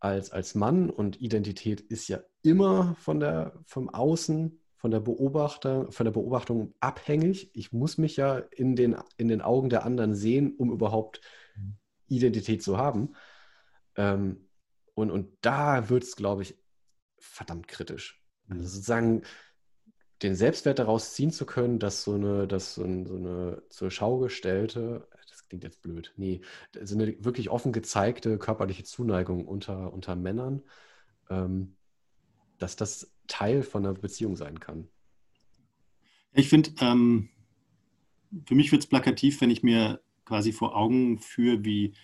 als, als Mann und Identität ist ja immer von der, vom Außen, von der, Beobachter, von der Beobachtung abhängig. Ich muss mich ja in den, in den Augen der anderen sehen, um überhaupt mhm. Identität zu haben. Ähm, und, und da wird es, glaube ich, verdammt kritisch. Also sozusagen den Selbstwert daraus ziehen zu können, dass so eine, dass so, ein, so eine zur Schau gestellte, das klingt jetzt blöd, nee, so eine wirklich offen gezeigte körperliche Zuneigung unter, unter Männern, ähm, dass das Teil von einer Beziehung sein kann. Ich finde, ähm, für mich wird es plakativ, wenn ich mir quasi vor Augen führe, wie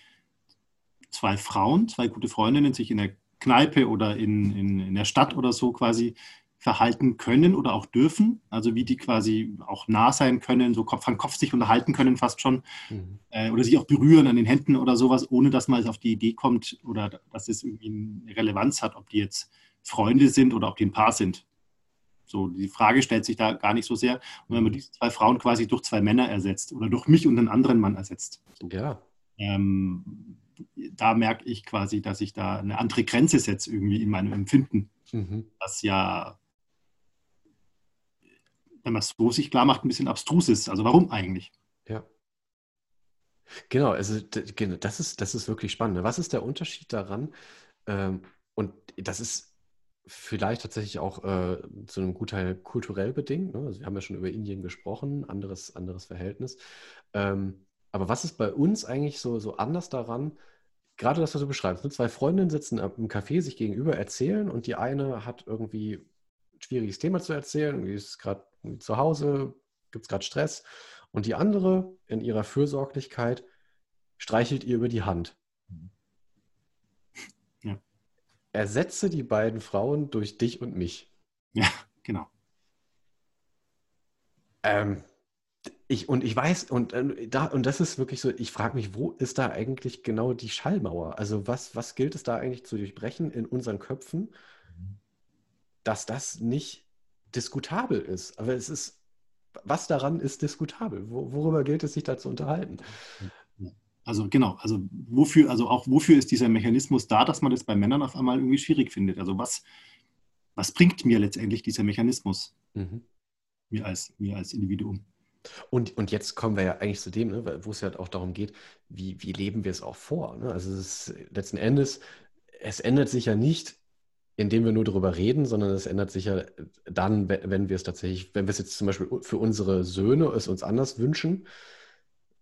zwei Frauen, zwei gute Freundinnen sich in der Kneipe oder in, in, in der Stadt oder so quasi verhalten können oder auch dürfen, also wie die quasi auch nah sein können, so Kopf an Kopf sich unterhalten können fast schon mhm. äh, oder sich auch berühren an den Händen oder sowas, ohne dass man auf die Idee kommt oder dass es irgendwie eine Relevanz hat, ob die jetzt Freunde sind oder ob die ein Paar sind. So, die Frage stellt sich da gar nicht so sehr. Und wenn man diese zwei Frauen quasi durch zwei Männer ersetzt oder durch mich und einen anderen Mann ersetzt, so, ja. ähm, da merke ich quasi, dass ich da eine andere Grenze setze irgendwie in meinem Empfinden. Mhm. Das ja wenn man es so sich klar macht, ein bisschen abstrus ist. Also warum eigentlich? Ja. Genau, also genau, das ist, das ist wirklich spannend. Was ist der Unterschied daran? Ähm, und das ist vielleicht tatsächlich auch äh, zu einem Gutteil kulturell bedingt. Ne? Also wir haben ja schon über Indien gesprochen, anderes, anderes Verhältnis. Ähm, aber was ist bei uns eigentlich so, so anders daran? Gerade das, was du beschreibst. Ne? Zwei Freundinnen sitzen im Café sich gegenüber, erzählen und die eine hat irgendwie schwieriges Thema zu erzählen, die ist gerade zu Hause, gibt es gerade Stress. Und die andere in ihrer Fürsorglichkeit streichelt ihr über die Hand. *laughs* Ja. Ersetze die beiden Frauen durch dich und mich. Ja, genau. Ähm, ich, und ich weiß, und, äh, da, und das ist wirklich so, ich frage mich, wo ist da eigentlich genau die Schallmauer? Also was, was gilt es da eigentlich zu durchbrechen in unseren Köpfen, dass das nicht diskutabel ist. Aber es ist, was daran ist diskutabel? worüber gilt es sich da zu unterhalten? Also genau, also wofür, also auch wofür ist dieser Mechanismus da, dass man das bei Männern auf einmal irgendwie schwierig findet? Also was, was bringt mir letztendlich dieser Mechanismus? Mhm. Mir, als, mir als Individuum. Und, und jetzt kommen wir ja eigentlich zu dem, ne, wo es ja auch darum geht, wie, wie leben wir es auch vor. Ne? Also es ist letzten Endes, es ändert sich ja nicht indem wir nur darüber reden, sondern es ändert sich ja dann, wenn wir es tatsächlich, wenn wir es jetzt zum Beispiel für unsere Söhne es uns anders wünschen,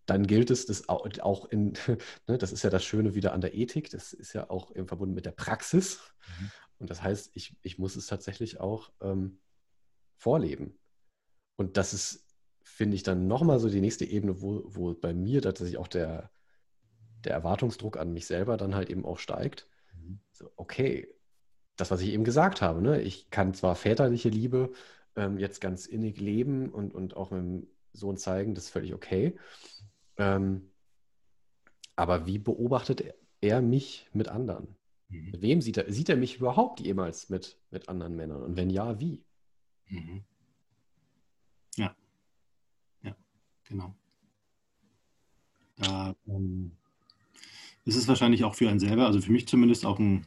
dann gilt es, das auch in, *laughs* ne, das ist ja das Schöne wieder an der Ethik, das ist ja auch im Verbunden mit der Praxis. Mhm. Und das heißt, ich, ich muss es tatsächlich auch ähm, vorleben. Und das ist, finde ich, dann nochmal so die nächste Ebene, wo, wo bei mir tatsächlich auch der, der Erwartungsdruck an mich selber dann halt eben auch steigt. Mhm. So, okay, das, was ich eben gesagt habe. Ne? Ich kann zwar väterliche Liebe ähm, jetzt ganz innig leben und, und auch meinem Sohn zeigen, das ist völlig okay. Ähm, aber wie beobachtet er mich mit anderen? Mhm. Mit wem sieht er? Sieht er mich überhaupt jemals mit, mit anderen Männern? Und wenn ja, wie? Mhm. Ja. Ja, genau. Da ähm, ist es wahrscheinlich auch für einen selber, also für mich zumindest auch ein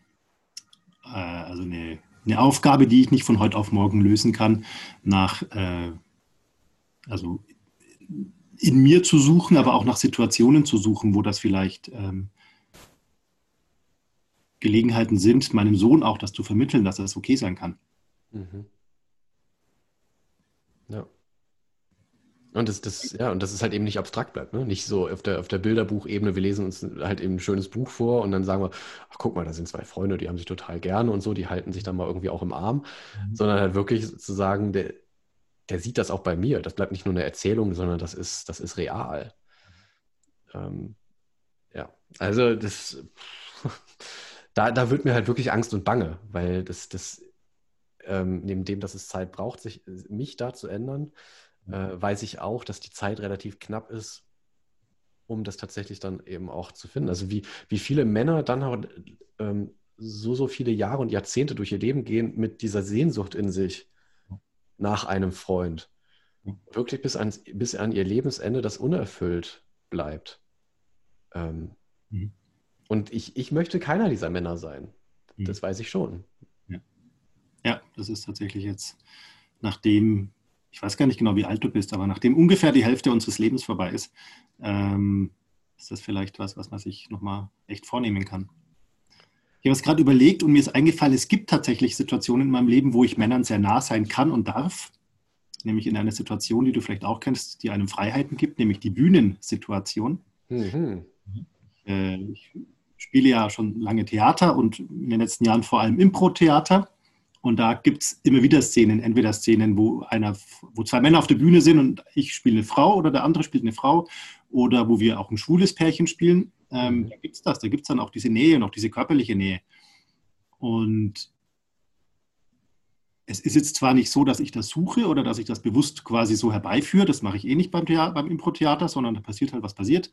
äh, also eine, eine, Aufgabe, die ich nicht von heute auf morgen lösen kann, nach, äh, also in mir zu suchen, aber auch nach Situationen zu suchen, wo das vielleicht ähm, Gelegenheiten sind, meinem Sohn auch das zu vermitteln, dass das okay sein kann. Mhm. Ja. Und das, das, ja, und das ist halt eben nicht abstrakt bleibt, ne? Nicht so auf der, auf der Bilderbuchebene, wir lesen uns halt eben ein schönes Buch vor und dann sagen wir, ach guck mal, da sind zwei Freunde, die haben sich total gerne und so, die halten sich dann mal irgendwie auch im Arm, mhm. sondern halt wirklich sozusagen, der, der sieht das auch bei mir. Das bleibt nicht nur eine Erzählung, sondern das ist, das ist real. Ähm, ja, also das, *laughs* da, da wird mir halt wirklich Angst und Bange, weil das, das ähm, neben dem, dass es Zeit braucht, sich mich da zu ändern, äh, weiß ich auch, dass die Zeit relativ knapp ist, um das tatsächlich dann eben auch zu finden. Also wie, wie viele Männer dann ähm, so, so viele Jahre und Jahrzehnte durch ihr Leben gehen mit dieser Sehnsucht in sich nach einem Freund. Wirklich bis, ans, bis an ihr Lebensende das unerfüllt bleibt. Ähm, mhm. Und ich, ich möchte keiner dieser Männer sein. Mhm. Das weiß ich schon. Ja. ja, das ist tatsächlich jetzt, nachdem ich weiß gar nicht genau, wie alt du bist, aber nachdem ungefähr die Hälfte unseres Lebens vorbei ist, ähm, ist das vielleicht was, was man sich nochmal echt vornehmen kann. Ich habe es gerade überlegt und mir ist eingefallen, es gibt tatsächlich Situationen in meinem Leben, wo ich Männern sehr nah sein kann und darf. Nämlich in einer Situation, die du vielleicht auch kennst, die einem Freiheiten gibt, nämlich die Bühnensituation. Mhm. Äh, ich spiele ja schon lange Theater und in den letzten Jahren vor allem Impro-Theater. Und da gibt es immer wieder Szenen, entweder Szenen, wo einer, wo zwei Männer auf der Bühne sind und ich spiele eine Frau oder der andere spielt eine Frau, oder wo wir auch ein schwules Pärchen spielen. Ähm, mhm. da gibt es das, da gibt es dann auch diese Nähe und auch diese körperliche Nähe. Und es ist jetzt zwar nicht so, dass ich das suche oder dass ich das bewusst quasi so herbeiführe, das mache ich eh nicht beim, beim Impro-Theater, sondern da passiert halt, was passiert.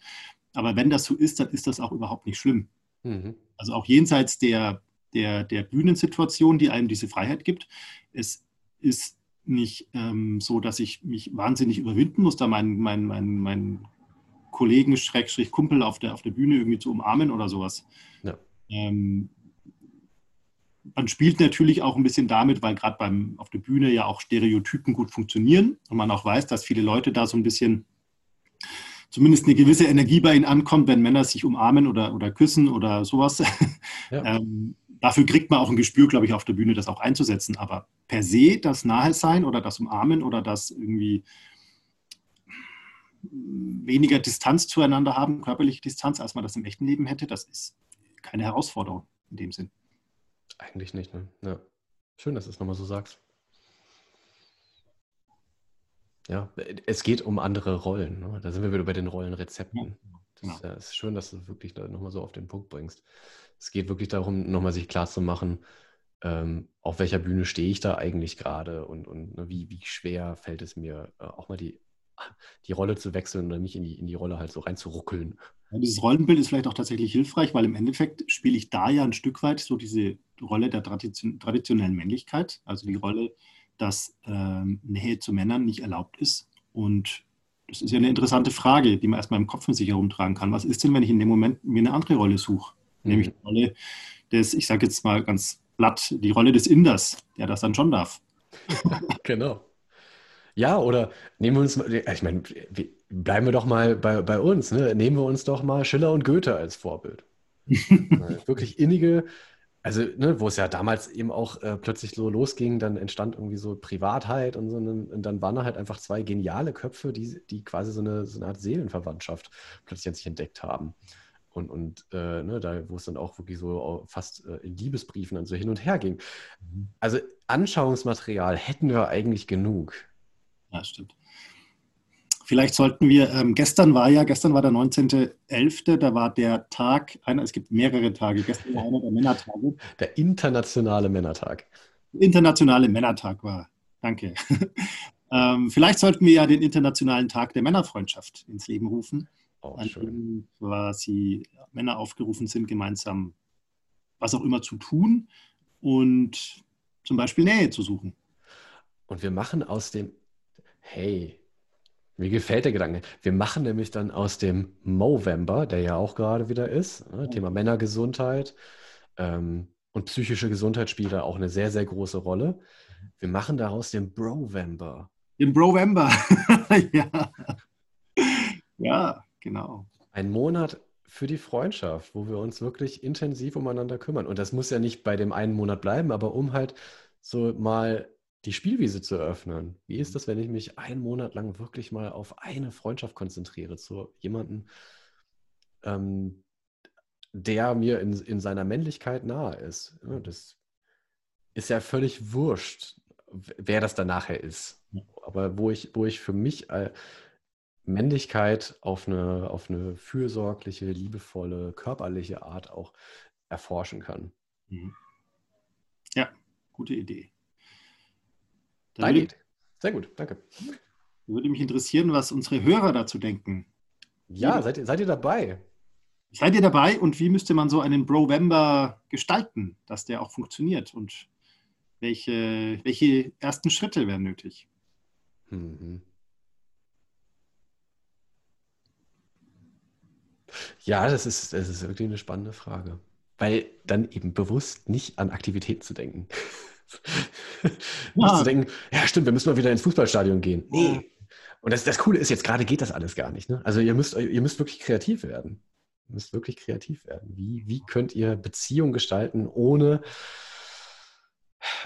Aber wenn das so ist, dann ist das auch überhaupt nicht schlimm. Mhm. Also auch jenseits der, der, der Bühnensituation, die einem diese Freiheit gibt, es ist nicht ähm, so, dass ich mich wahnsinnig überwinden muss, da meinen mein, mein, mein Kollegen, Schrägstrich Kumpel auf der, auf der Bühne irgendwie zu umarmen oder sowas. Ja. Ähm, man spielt natürlich auch ein bisschen damit, weil gerade beim auf der Bühne ja auch Stereotypen gut funktionieren und man auch weiß, dass viele Leute da so ein bisschen zumindest eine gewisse Energie bei ihnen ankommt, wenn Männer sich umarmen oder, oder küssen oder sowas. Ja. *laughs* ähm, dafür kriegt man auch ein Gespür, glaube ich, auf der Bühne, das auch einzusetzen. Aber per se das Nahe sein oder das Umarmen oder das irgendwie weniger Distanz zueinander haben, körperliche Distanz, als man das im echten Leben hätte, das ist keine Herausforderung in dem Sinn. Eigentlich nicht, ne? Ja. Schön, dass du es nochmal so sagst. Ja, es geht um andere Rollen. Ne? Da sind wir wieder bei den Rollenrezepten. Ja, genau. das, ja, ist schön, dass du wirklich da nochmal so auf den Punkt bringst. Es geht wirklich darum, nochmal sich klarzumachen, ähm, auf welcher Bühne stehe ich da eigentlich gerade und, und ne, wie, wie schwer fällt es mir, äh, auch mal die, *laughs* die Rolle zu wechseln oder mich in die, in die Rolle halt so reinzuruckeln. Ja, dieses Rollenbild ist vielleicht auch tatsächlich hilfreich, weil im Endeffekt spiele ich da ja ein Stück weit so diese Rolle der Tradition, traditionellen Männlichkeit, also die Rolle, dass ähm, Nähe zu Männern nicht erlaubt ist. Und das ist ja eine interessante Frage, die man erstmal im Kopf mit sich herumtragen kann. Was ist denn, wenn ich in dem Moment mir eine andere Rolle suche? Mhm. Nämlich die Rolle des, ich sage jetzt mal ganz platt, die Rolle des Inders, der das dann schon darf. *laughs* genau. Ja, oder nehmen wir uns mal, ich meine, bleiben wir doch mal bei, bei uns, ne? nehmen wir uns doch mal Schiller und Goethe als Vorbild. *laughs* Wirklich innige, also ne, wo es ja damals eben auch äh, plötzlich so losging, dann entstand irgendwie so Privatheit und so, und dann waren da halt einfach zwei geniale Köpfe, die, die quasi so eine, so eine Art Seelenverwandtschaft plötzlich an sich entdeckt haben. Und, und äh, ne, da, wo es dann auch wirklich so fast äh, in Liebesbriefen dann so hin und her ging. Mhm. Also Anschauungsmaterial hätten wir eigentlich genug. Ja, stimmt. Vielleicht sollten wir, ähm, gestern war ja, gestern war der 19.11., da war der Tag, einer, es gibt mehrere Tage, gestern war einer der Männertage. *laughs* Der internationale Männertag. Internationale Männertag war, danke. *laughs* ähm, vielleicht sollten wir ja den Internationalen Tag der Männerfreundschaft ins Leben rufen, oh, an schön. quasi Männer aufgerufen sind, gemeinsam was auch immer zu tun und zum Beispiel Nähe zu suchen. Und wir machen aus dem Hey, mir gefällt der Gedanke. Wir machen nämlich dann aus dem Movember, der ja auch gerade wieder ist, ne, Thema Männergesundheit ähm, und psychische Gesundheit spielt da auch eine sehr, sehr große Rolle. Wir machen daraus den Brovember. Den Brovember, *laughs* ja. Ja, genau. Ein Monat für die Freundschaft, wo wir uns wirklich intensiv umeinander kümmern. Und das muss ja nicht bei dem einen Monat bleiben, aber um halt so mal die Spielwiese zu eröffnen. Wie ist das, wenn ich mich einen Monat lang wirklich mal auf eine Freundschaft konzentriere zu jemandem, ähm, der mir in, in seiner Männlichkeit nahe ist? Ja, das ist ja völlig wurscht, wer das dann nachher ist. Aber wo ich, wo ich für mich äh, Männlichkeit auf eine, auf eine fürsorgliche, liebevolle, körperliche Art auch erforschen kann. Mhm. Ja, gute Idee. Deine Idee. Sehr gut, danke. Würde mich interessieren, was unsere Hörer dazu denken. Ja, seid ihr, seid ihr dabei? Seid ihr dabei und wie müsste man so einen Brovember gestalten, dass der auch funktioniert und welche, welche ersten Schritte wären nötig? Mhm. Ja, das ist, das ist wirklich eine spannende Frage. Weil dann eben bewusst nicht an Aktivität zu denken. *laughs* Nicht zu denken, ja stimmt, wir müssen mal wieder ins Fußballstadion gehen. Nee. Und das, das Coole ist, jetzt gerade geht das alles gar nicht. Ne? Also ihr müsst, ihr müsst wirklich kreativ werden. Ihr müsst wirklich kreativ werden. Wie, wie könnt ihr Beziehungen gestalten, ohne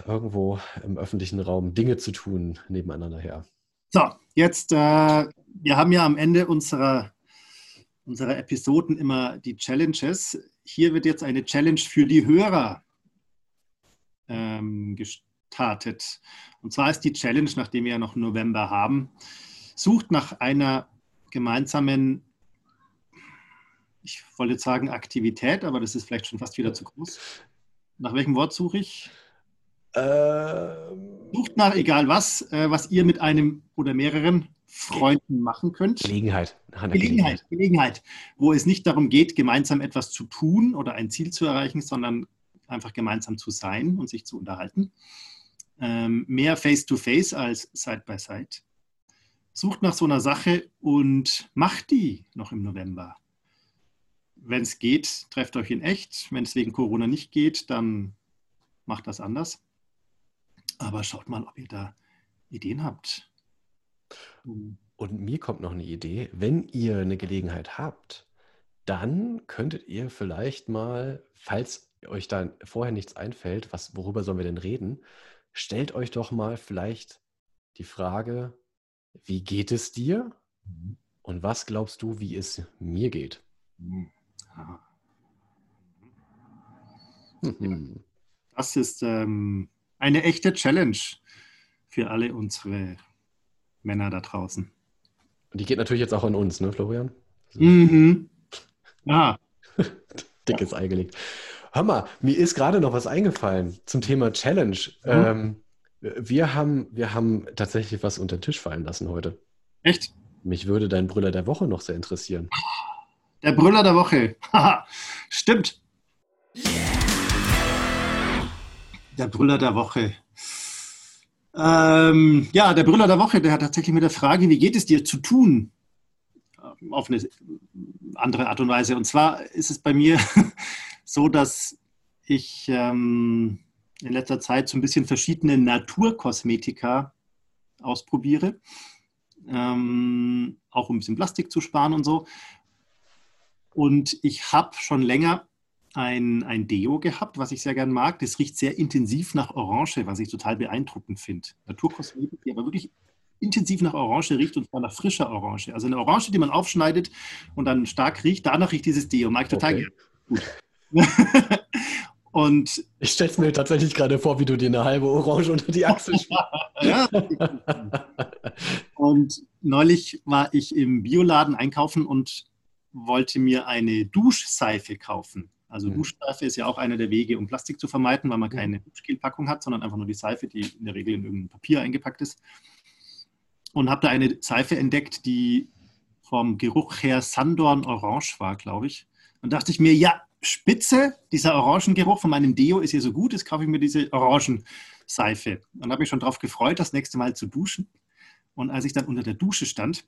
irgendwo im öffentlichen Raum Dinge zu tun nebeneinander her? So, jetzt, äh, wir haben ja am Ende unserer, unserer Episoden immer die Challenges. Hier wird jetzt eine Challenge für die Hörer ähm, durchstartet. Und zwar ist die Challenge, nachdem wir ja noch November haben, sucht nach einer gemeinsamen, ich wollte jetzt sagen Aktivität, aber das ist vielleicht schon fast wieder zu groß. Nach welchem Wort suche ich? Ähm, Sucht nach egal was, äh, was ihr mit einem oder mehreren Freunden machen könnt. Gelegenheit. Gelegenheit. Gelegenheit. Gelegenheit. Wo es nicht darum geht, gemeinsam etwas zu tun oder ein Ziel zu erreichen, sondern einfach gemeinsam zu sein und sich zu unterhalten. Ähm, mehr Face-to-Face -face als Side-by-Side. -side. Sucht nach so einer Sache und macht die noch im November. Wenn es geht, trefft euch in echt. Wenn es wegen Corona nicht geht, dann macht das anders. Aber schaut mal, ob ihr da Ideen habt. Und mir kommt noch eine Idee. Wenn ihr eine Gelegenheit habt, dann könntet ihr vielleicht mal, falls euch da vorher nichts einfällt, was, worüber sollen wir denn reden, stellt euch doch mal vielleicht die Frage, wie geht es dir? Mhm. Und was glaubst du, wie es mir geht? Mhm. Mhm. Das ist ähm, eine echte Challenge für alle unsere Männer da draußen. Und die geht natürlich jetzt auch an uns, ne, Florian? Mhm. Ja. *laughs* Dickes Ei gelegt. Hör mal, mir ist gerade noch was eingefallen zum Thema Challenge. Mhm. Ähm, wir, haben, wir haben tatsächlich was unter den Tisch fallen lassen heute. Echt? Mich würde dein Brüller der Woche noch sehr interessieren. Der Brüller der Woche. Stimmt. Der Brüller der Woche. Ähm, ja, der Brüller der Woche, der hat tatsächlich mit der Frage, wie geht es dir zu tun? Auf eine andere Art und Weise. Und zwar ist es bei mir *laughs* so, dass ich ähm, in letzter Zeit so ein bisschen verschiedene Naturkosmetika ausprobiere. Ähm, auch um ein bisschen Plastik zu sparen und so. Und ich habe schon länger ein, ein Deo gehabt, was ich sehr gern mag. Das riecht sehr intensiv nach Orange, was ich total beeindruckend finde. Naturkosmetik, die aber wirklich intensiv nach Orange riecht und zwar nach frischer Orange. Also eine Orange, die man aufschneidet und dann stark riecht, danach riecht dieses Deo. Mag ich total okay. gut. *laughs* und ich stelle es mir tatsächlich gerade vor, wie du dir eine halbe Orange unter die Achsel *laughs* ja. Und neulich war ich im Bioladen einkaufen und wollte mir eine Duschseife kaufen. Also mhm. Duschseife ist ja auch einer der Wege, um Plastik zu vermeiden, weil man mhm. keine Duschgelpackung hat, sondern einfach nur die Seife, die in der Regel in irgendein Papier eingepackt ist. Und habe da eine Seife entdeckt, die vom Geruch her Sandorn Orange war, glaube ich. Und dachte ich mir, ja, spitze, dieser Orangengeruch von meinem Deo ist hier so gut, jetzt kaufe ich mir diese Orangenseife. Und habe mich schon darauf gefreut, das nächste Mal zu duschen. Und als ich dann unter der Dusche stand,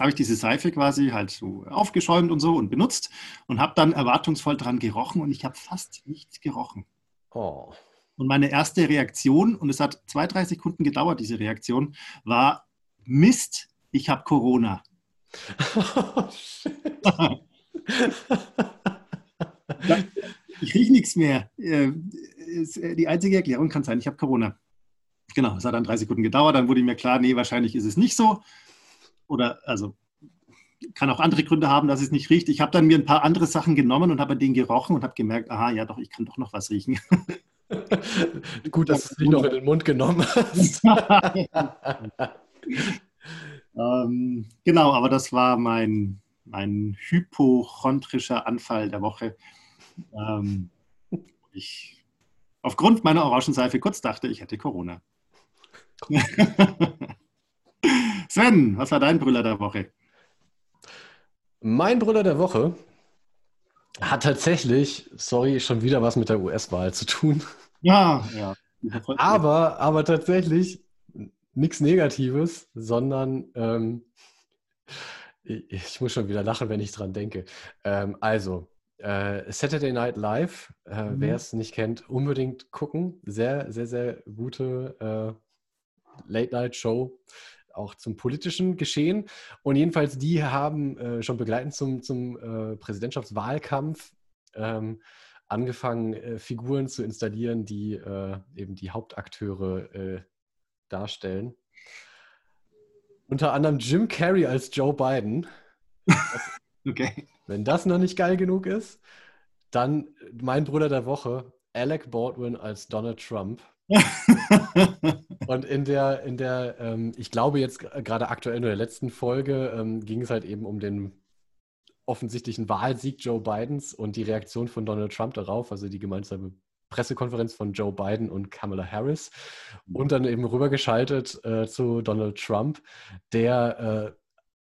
habe ich diese Seife quasi halt so aufgeschäumt und so und benutzt und habe dann erwartungsvoll dran gerochen und ich habe fast nichts gerochen. Oh. Und meine erste Reaktion, und es hat zwei, drei Sekunden gedauert, diese Reaktion, war Mist, ich habe Corona. Oh, *laughs* *laughs* ich rieche nichts mehr. Äh, die einzige Erklärung kann sein, ich habe Corona. Genau, es hat dann drei Sekunden gedauert, dann wurde mir klar, nee, wahrscheinlich ist es nicht so oder also kann auch andere Gründe haben, dass es nicht riecht. Ich habe dann mir ein paar andere Sachen genommen und habe den gerochen und habe gemerkt, aha, ja doch, ich kann doch noch was riechen. *laughs* *laughs* Gut, dass du es nicht noch in den Mund genommen hast. *laughs* ähm, genau, aber das war mein, mein hypochondrischer Anfall der Woche. Ähm, ich aufgrund meiner Orangenseife kurz dachte, ich hätte Corona. Sven, was war dein Brüller der Woche? Mein Brüller der Woche hat tatsächlich, sorry, schon wieder was mit der US-Wahl zu tun. Ja, *laughs* ja. Aber, aber tatsächlich nichts Negatives, sondern ähm, ich, ich, muss schon wieder lachen, wenn ich dran denke. Ähm, also, äh, Saturday Night Live, äh, mhm. wer es nicht kennt, unbedingt gucken. Sehr, sehr, sehr gute äh, Late-Night-Show auch zum politischen Geschehen. Und jedenfalls, die haben äh, schon begleitend zum, zum äh, Präsidentschaftswahlkampf ähm, angefangen, äh, Figuren zu installieren, die äh, eben die Hauptakteure äh, darstellen. Unter anderem Jim Carrey als Joe Biden. *laughs* okay. Wenn das noch nicht geil genug ist, dann mein Bruder der Woche, Alec Baldwin als Donald Trump. *laughs* und in der, in der, ähm, ich glaube jetzt gerade aktuell in der letzten Folge ähm, ging es halt eben um den offensichtlichen Wahlsieg Joe Bidens und die Reaktion von Donald Trump darauf, also die gemeinsame Pressekonferenz von Joe Biden und Kamala Harris. Und dann eben rübergeschaltet äh, zu Donald Trump, der äh,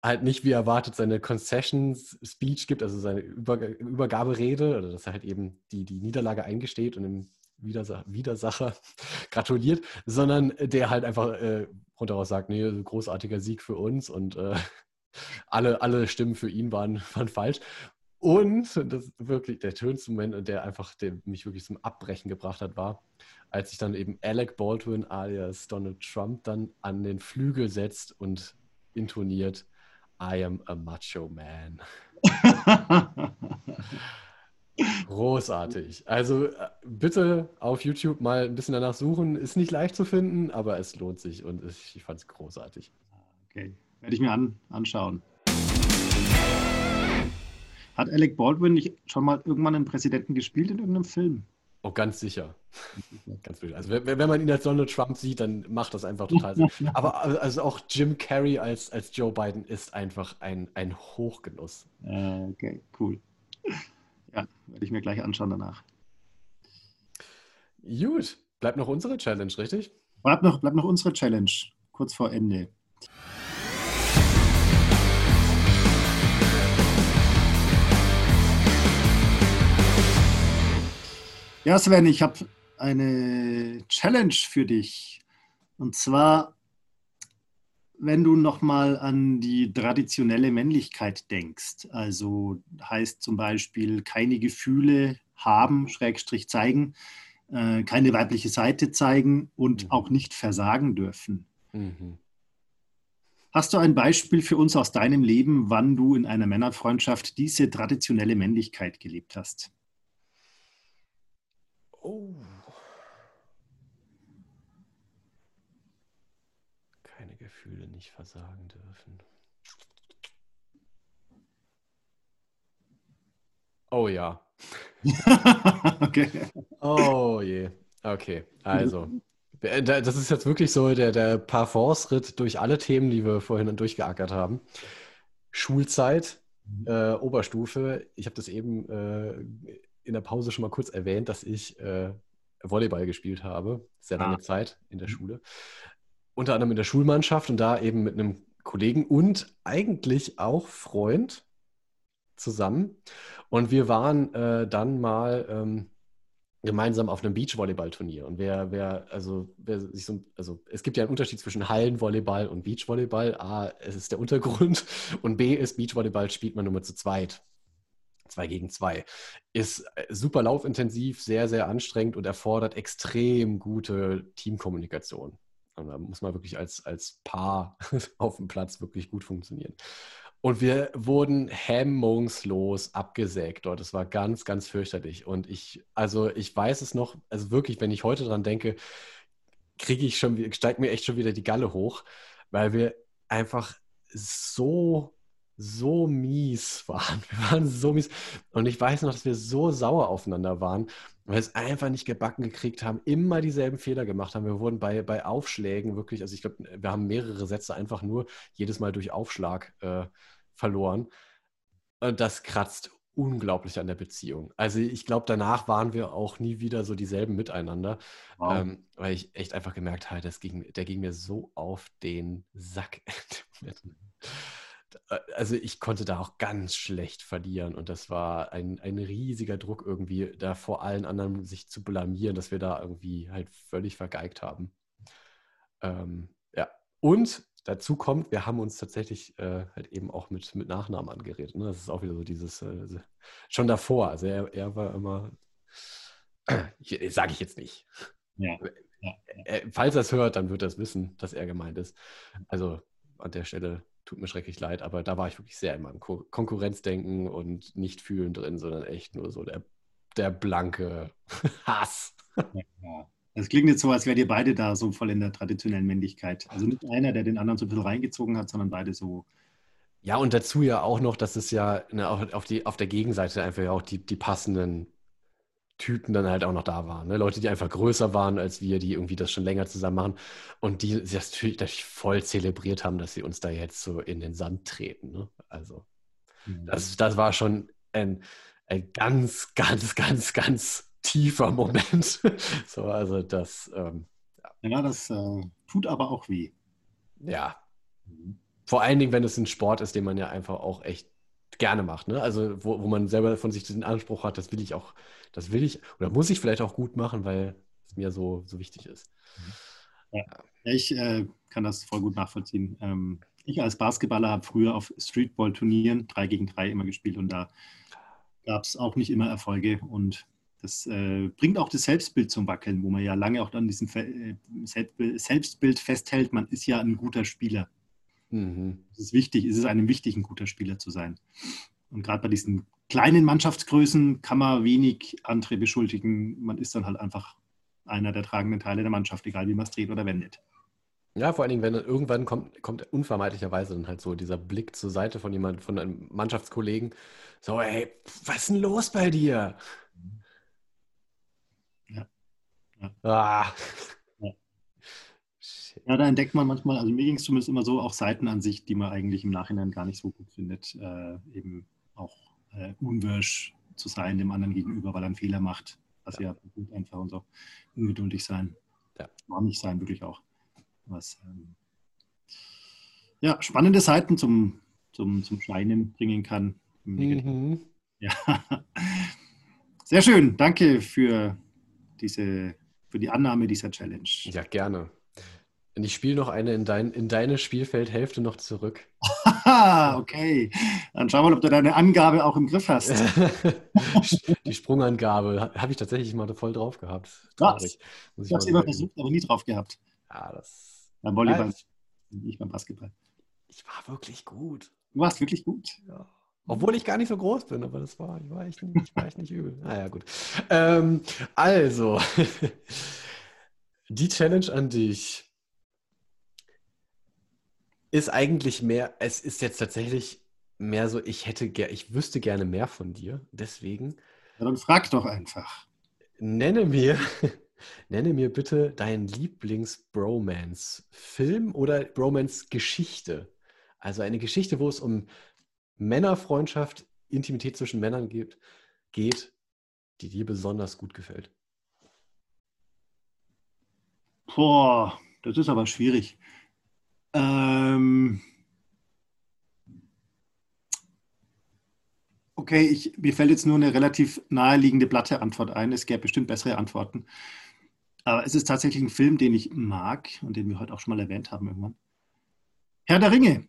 halt nicht wie erwartet seine Concessions Speech gibt, also seine Über Übergaberede, oder dass er halt eben die, die Niederlage eingesteht und dem Widersa Widersacher *laughs* gratuliert, sondern der halt einfach äh, rundheraus sagt, nee, großartiger Sieg für uns und äh, *laughs* alle, alle Stimmen für ihn waren, *laughs* waren falsch. Und das wirklich der schönste Moment, der einfach der mich wirklich zum Abbrechen gebracht hat, war, als sich dann eben Alec Baldwin alias Donald Trump dann an den Flügel setzt und intoniert I am a macho man. Großartig. Also äh, bitte auf YouTube mal ein bisschen danach suchen. Ist nicht leicht zu finden, aber es lohnt sich und ich, fand es großartig. Okay, werde ich mir an, anschauen. Hat Alec Baldwin nicht schon mal irgendwann einen Präsidenten gespielt in irgendeinem Film? Oh, ganz sicher. *laughs* ganz sicher. Also wenn, wenn, man ihn als Donald Trump sieht, dann macht das einfach total Sinn. *laughs* Aber also auch Jim Carrey als, als Joe Biden ist einfach ein, ein Hochgenuss. Okay, cool. Ja, werde ich mir gleich anschauen danach. Gut, bleibt noch unsere Challenge, richtig? Bleibt noch, bleibt noch unsere Challenge, kurz vor Ende. Ja, Sven, ich habe eine Challenge für dich. Und zwar, wenn du nochmal an die traditionelle Männlichkeit denkst, also heißt zum Beispiel keine Gefühle haben, Schrägstrich zeigen, äh, keine weibliche Seite zeigen und mhm. auch nicht versagen dürfen. Mhm. Hast du ein Beispiel für uns aus deinem Leben, wann du in einer Männerfreundschaft diese traditionelle Männlichkeit gelebt hast? Oh. Keine Gefühle nicht versagen dürfen. Oh ja. *laughs* okay. Oh je. Okay, also. Äh, das ist jetzt wirklich so der, der Parforce-Ritt durch alle Themen, die wir vorhin durchgeackert haben. Schulzeit, mhm. äh, Oberstufe. Ich habe das eben äh, in der Pause schon mal kurz erwähnt, dass ich äh, Volleyball gespielt habe, sehr lange ah. Zeit in der mhm. Schule. Unter anderem in der Schulmannschaft und da eben mit einem Kollegen und eigentlich auch Freund zusammen. Und wir waren äh, dann mal ähm, gemeinsam auf einem Beachvolleyball-Turnier. Und wer, wer, also, wer sich so, also es gibt ja einen Unterschied zwischen Hallenvolleyball und Beachvolleyball. A, es ist der Untergrund *laughs* und B ist Beachvolleyball spielt man nur zu zweit. Zwei gegen zwei. Ist äh, super laufintensiv, sehr, sehr anstrengend und erfordert extrem gute Teamkommunikation. Und da muss man wirklich als, als Paar *laughs* auf dem Platz wirklich gut funktionieren. Und wir wurden hemmungslos abgesägt dort. Das war ganz, ganz fürchterlich. Und ich, also ich weiß es noch, also wirklich, wenn ich heute dran denke, kriege ich schon, steigt mir echt schon wieder die Galle hoch, weil wir einfach so so mies *laughs* waren. Wir waren so mies. Und ich weiß noch, dass wir so sauer aufeinander waren, weil wir es einfach nicht gebacken gekriegt haben, immer dieselben Fehler gemacht haben. Wir wurden bei, bei Aufschlägen wirklich, also ich glaube, wir haben mehrere Sätze einfach nur jedes Mal durch Aufschlag äh, verloren. Und das kratzt unglaublich an der Beziehung. Also ich glaube, danach waren wir auch nie wieder so dieselben miteinander, wow. ähm, weil ich echt einfach gemerkt habe, das ging, der ging mir so auf den Sack. *laughs* *laughs* Äh, also ich konnte da auch ganz schlecht verlieren und das war ein, ein riesiger Druck irgendwie, da vor allen anderen sich zu blamieren, dass wir da irgendwie halt völlig vergeigt haben. Ähm, ja, und dazu kommt, wir haben uns tatsächlich äh, halt eben auch mit, mit Nachnamen angeredet. Ne? Das ist auch wieder so dieses, äh, schon davor, also er, er war immer, *clears throat* sage ich jetzt nicht. Ja. ja. Äh, falls er es hört, dann wird er es wissen, dass er gemeint ist. Also an der Stelle tut mir schrecklich leid, aber da war ich wirklich sehr in meinem Ko Konkurrenzdenken und nicht fühlen drin, sondern echt nur so der, der blanke *laughs* Hass. Ja. Es klingt jetzt so, als wärt ihr beide da so voll in der traditionellen Männlichkeit. Also nicht einer, der den anderen so ein bisschen reingezogen hat, sondern beide so. Ja, und dazu ja auch noch, dass es ja ne, auf, die, auf der Gegenseite einfach ja auch die, die passenden Typen dann halt auch noch da waren. Ne? Leute, die einfach größer waren als wir, die irgendwie das schon länger zusammen machen und die das natürlich voll zelebriert haben, dass sie uns da jetzt so in den Sand treten. Ne? Also, mhm. das, das war schon ein, ein ganz, ganz, ganz, ganz tiefer Moment. *laughs* so, also das. Ähm, ja. ja, das äh, tut aber auch weh. Ja. Mhm. Vor allen Dingen, wenn es ein Sport ist, den man ja einfach auch echt gerne macht. Ne? Also, wo, wo man selber von sich den Anspruch hat, das will ich auch, das will ich oder muss ich vielleicht auch gut machen, weil es mir so, so wichtig ist. Ja, ich äh, kann das voll gut nachvollziehen. Ähm, ich als Basketballer habe früher auf Streetball-Turnieren 3 gegen 3 immer gespielt und da gab es auch nicht immer Erfolge und das äh, bringt auch das Selbstbild zum Wackeln, wo man ja lange auch an diesem äh, Selbstbild festhält, man ist ja ein guter Spieler. Mhm. Es ist wichtig, es ist einem wichtig, ein guter Spieler zu sein. Und gerade bei diesen kleinen Mannschaftsgrößen kann man wenig andere beschuldigen. Man ist dann halt einfach einer der tragenden Teile der Mannschaft, egal wie man es dreht oder wendet. Ja, vor allen Dingen, wenn dann irgendwann kommt, kommt unvermeidlicherweise dann halt so dieser Blick zur Seite von jemand, von einem Mannschaftskollegen. So, ey, was ist denn los bei dir? Ja. ja. Ah. Ja, da entdeckt man manchmal, also mir ging es zumindest immer so, auch Seiten an sich, die man eigentlich im Nachhinein gar nicht so gut findet, äh, eben auch äh, unwirsch zu sein dem anderen gegenüber, weil er einen Fehler macht. Was ja, ja einfach und so ungeduldig sein. Ja. War nicht sein, wirklich auch. Was, ähm, ja, spannende Seiten zum, zum, zum Scheinen bringen kann. Mhm. Ja. Sehr schön. Danke für diese, für die Annahme dieser Challenge. Ja, gerne. Und ich spiele noch eine in, dein, in deine Spielfeldhälfte noch zurück. okay. Dann schau mal, ob du deine Angabe auch im Griff hast. *laughs* Die Sprungangabe habe ich tatsächlich mal voll drauf gehabt. Was? Ich habe es immer versucht, aber nie drauf gehabt. Ja, das. Beim Volleyball, nicht beim Basketball. Ich war wirklich gut. Du warst wirklich gut. Ja. Obwohl ich gar nicht so groß bin, aber das war, ich war echt nicht, ich war echt nicht übel. Naja, gut. Ähm, also, *laughs* die Challenge an dich ist eigentlich mehr, es ist jetzt tatsächlich mehr so, ich hätte ich wüsste gerne mehr von dir. Deswegen. Ja, dann frag doch einfach. Nenne mir, *laughs* nenne mir bitte deinen Lieblings-Bromance-Film oder Bromance-Geschichte. Also eine Geschichte, wo es um Männerfreundschaft, Intimität zwischen Männern geht, geht die dir besonders gut gefällt. Boah, das ist aber schwierig. Ähm okay, ich, mir fällt jetzt nur eine relativ naheliegende platte Antwort ein. Es gäbe bestimmt bessere Antworten. Aber es ist tatsächlich ein Film, den ich mag und den wir heute auch schon mal erwähnt haben irgendwann. Herr der Ringe.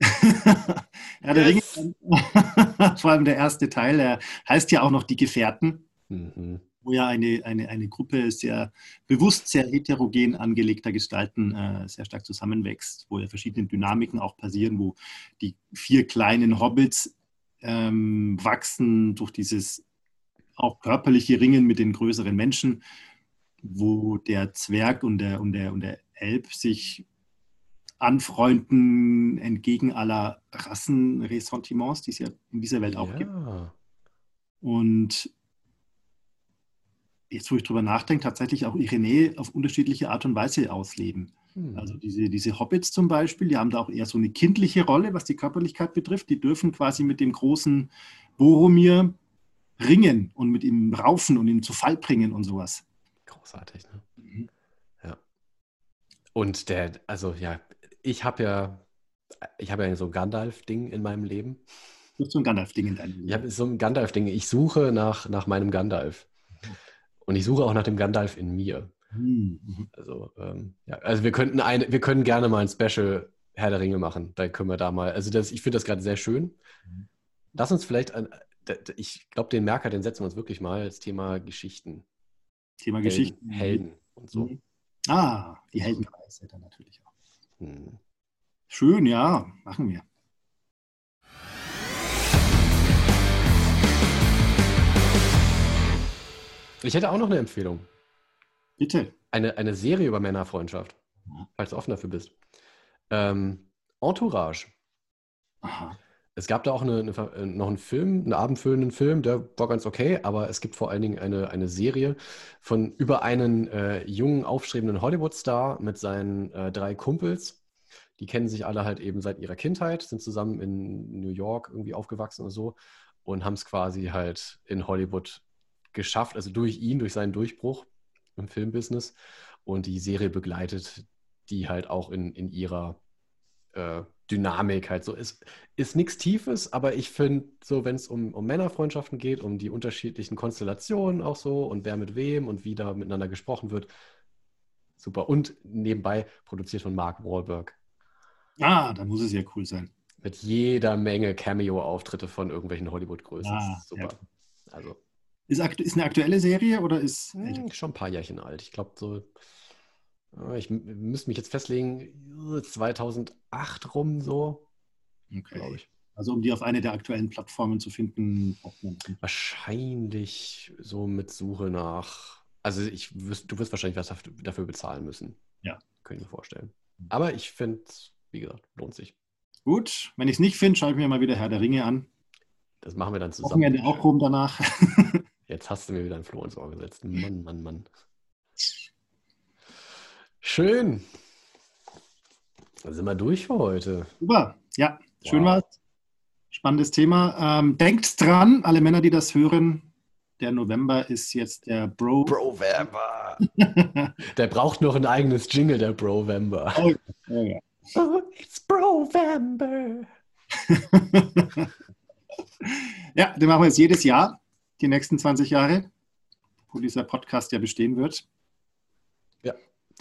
*laughs* Herr der. Ringe, *laughs* vor allem der erste Teil, der heißt ja auch noch Die Gefährten. Mhm wo ja eine, eine, eine Gruppe sehr bewusst sehr heterogen angelegter Gestalten äh, sehr stark zusammenwächst, wo ja verschiedene Dynamiken auch passieren, wo die vier kleinen Hobbits ähm, wachsen durch dieses auch körperliche Ringen mit den größeren Menschen, wo der Zwerg und der, und der, und der Elb sich anfreunden entgegen aller Rassenressentiments, die es ja in dieser Welt auch ja. gibt. Und jetzt wo ich drüber nachdenke, tatsächlich auch ihre Nähe auf unterschiedliche Art und Weise ausleben. Hm. Also diese, diese Hobbits zum Beispiel, die haben da auch eher so eine kindliche Rolle, was die Körperlichkeit betrifft. Die dürfen quasi mit dem großen Boromir ringen und mit ihm raufen und ihn zu Fall bringen und sowas. Großartig, ne? Mhm. Ja. Und der, also ja, ich habe ja, ich habe ja so ein Gandalf-Ding in meinem Leben. Du hast so ein Gandalf-Ding in deinem Leben. Ich habe so ein Gandalf-Ding. Ich suche nach, nach meinem Gandalf. Und ich suche auch nach dem Gandalf in mir. Hm, mhm. Also, ähm, ja, also wir könnten eine, wir können gerne mal ein Special Herr der Ringe machen. Da können wir da mal. Also das, ich finde das gerade sehr schön. Mhm. Lass uns vielleicht ein, ich glaube, den Merker, den setzen wir uns wirklich mal als Thema Geschichten. Thema Helden, Geschichten. Helden und so. Mhm. Ah, die Heldenreise dann natürlich auch. Hm. Schön, ja, machen wir. Ich hätte auch noch eine Empfehlung. Bitte. Eine, eine Serie über Männerfreundschaft, falls du offen dafür bist. Ähm, Entourage. Aha. Es gab da auch eine, eine, äh, noch einen Film, einen abendfüllenden Film, der war ganz okay, aber es gibt vor allen Dingen eine, eine Serie von über einen äh, jungen, aufstrebenden Hollywood-Star mit seinen äh, drei Kumpels. Die kennen sich alle halt eben seit ihrer Kindheit, sind zusammen in New York irgendwie aufgewachsen und so und haben es quasi halt in Hollywood geschafft, also durch ihn, durch seinen Durchbruch im Filmbusiness. Und die Serie begleitet die halt auch in, in ihrer äh, Dynamik halt so. Ist, ist nichts Tiefes, aber ich finde, so, wenn es um, um Männerfreundschaften geht, um die unterschiedlichen Konstellationen auch so und wer mit wem und wie da miteinander gesprochen wird, super. Und nebenbei produziert von Mark Wahlberg. Ah, da muss es ja cool sein. Mit jeder Menge Cameo-Auftritte von irgendwelchen Hollywood-Größen. Ah, super. Ja. Also. Ist, ist eine aktuelle Serie oder ist. Hm, schon ein paar Jährchen alt. Ich glaube, so äh, ich müsste mich jetzt festlegen, 2008 rum so, okay. glaube ich. Also um die auf eine der aktuellen Plattformen zu finden, Wahrscheinlich so mit Suche nach. Also ich du wirst wahrscheinlich was dafür bezahlen müssen. Ja. Könnte ich mir vorstellen. Aber ich finde, wie gesagt, lohnt sich. Gut, wenn ich es nicht finde, schaue ich mir mal wieder Herr der Ringe an. Das machen wir dann zusammen. Wochenende auch rum danach. *laughs* Jetzt hast du mir wieder ein Floh ins Ohr gesetzt. Mann, Mann, Mann. Schön. Dann sind wir durch für heute. Super. Ja, schön wow. war's. Spannendes Thema. Ähm, denkt dran, alle Männer, die das hören, der November ist jetzt der Bro. Brovember. *laughs* der braucht noch ein eigenes Jingle, der Brovember. Oh, oh, ja. oh, it's Brovember. *laughs* ja, den machen wir jetzt jedes Jahr, die nächsten 20 Jahre, wo dieser Podcast ja bestehen wird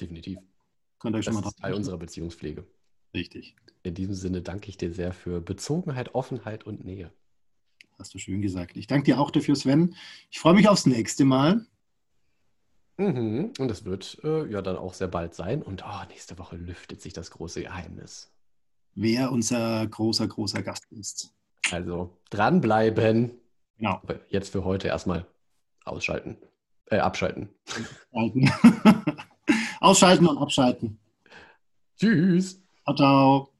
definitiv. Könnt ihr euch das schon mal ist Teil unserer Beziehungspflege. Richtig. In diesem Sinne danke ich dir sehr für Bezogenheit, Offenheit und Nähe. Hast du schön gesagt. Ich danke dir auch dafür, Sven. Ich freue mich aufs nächste Mal. Mhm. Und es wird äh, ja dann auch sehr bald sein. Und oh, nächste Woche lüftet sich das große Geheimnis. Wer unser großer, großer Gast ist. Also dranbleiben. Genau. Aber jetzt für heute erstmal ausschalten. Äh, abschalten. Ausschalten *laughs* und abschalten. Tschüss. Ciao, ciao.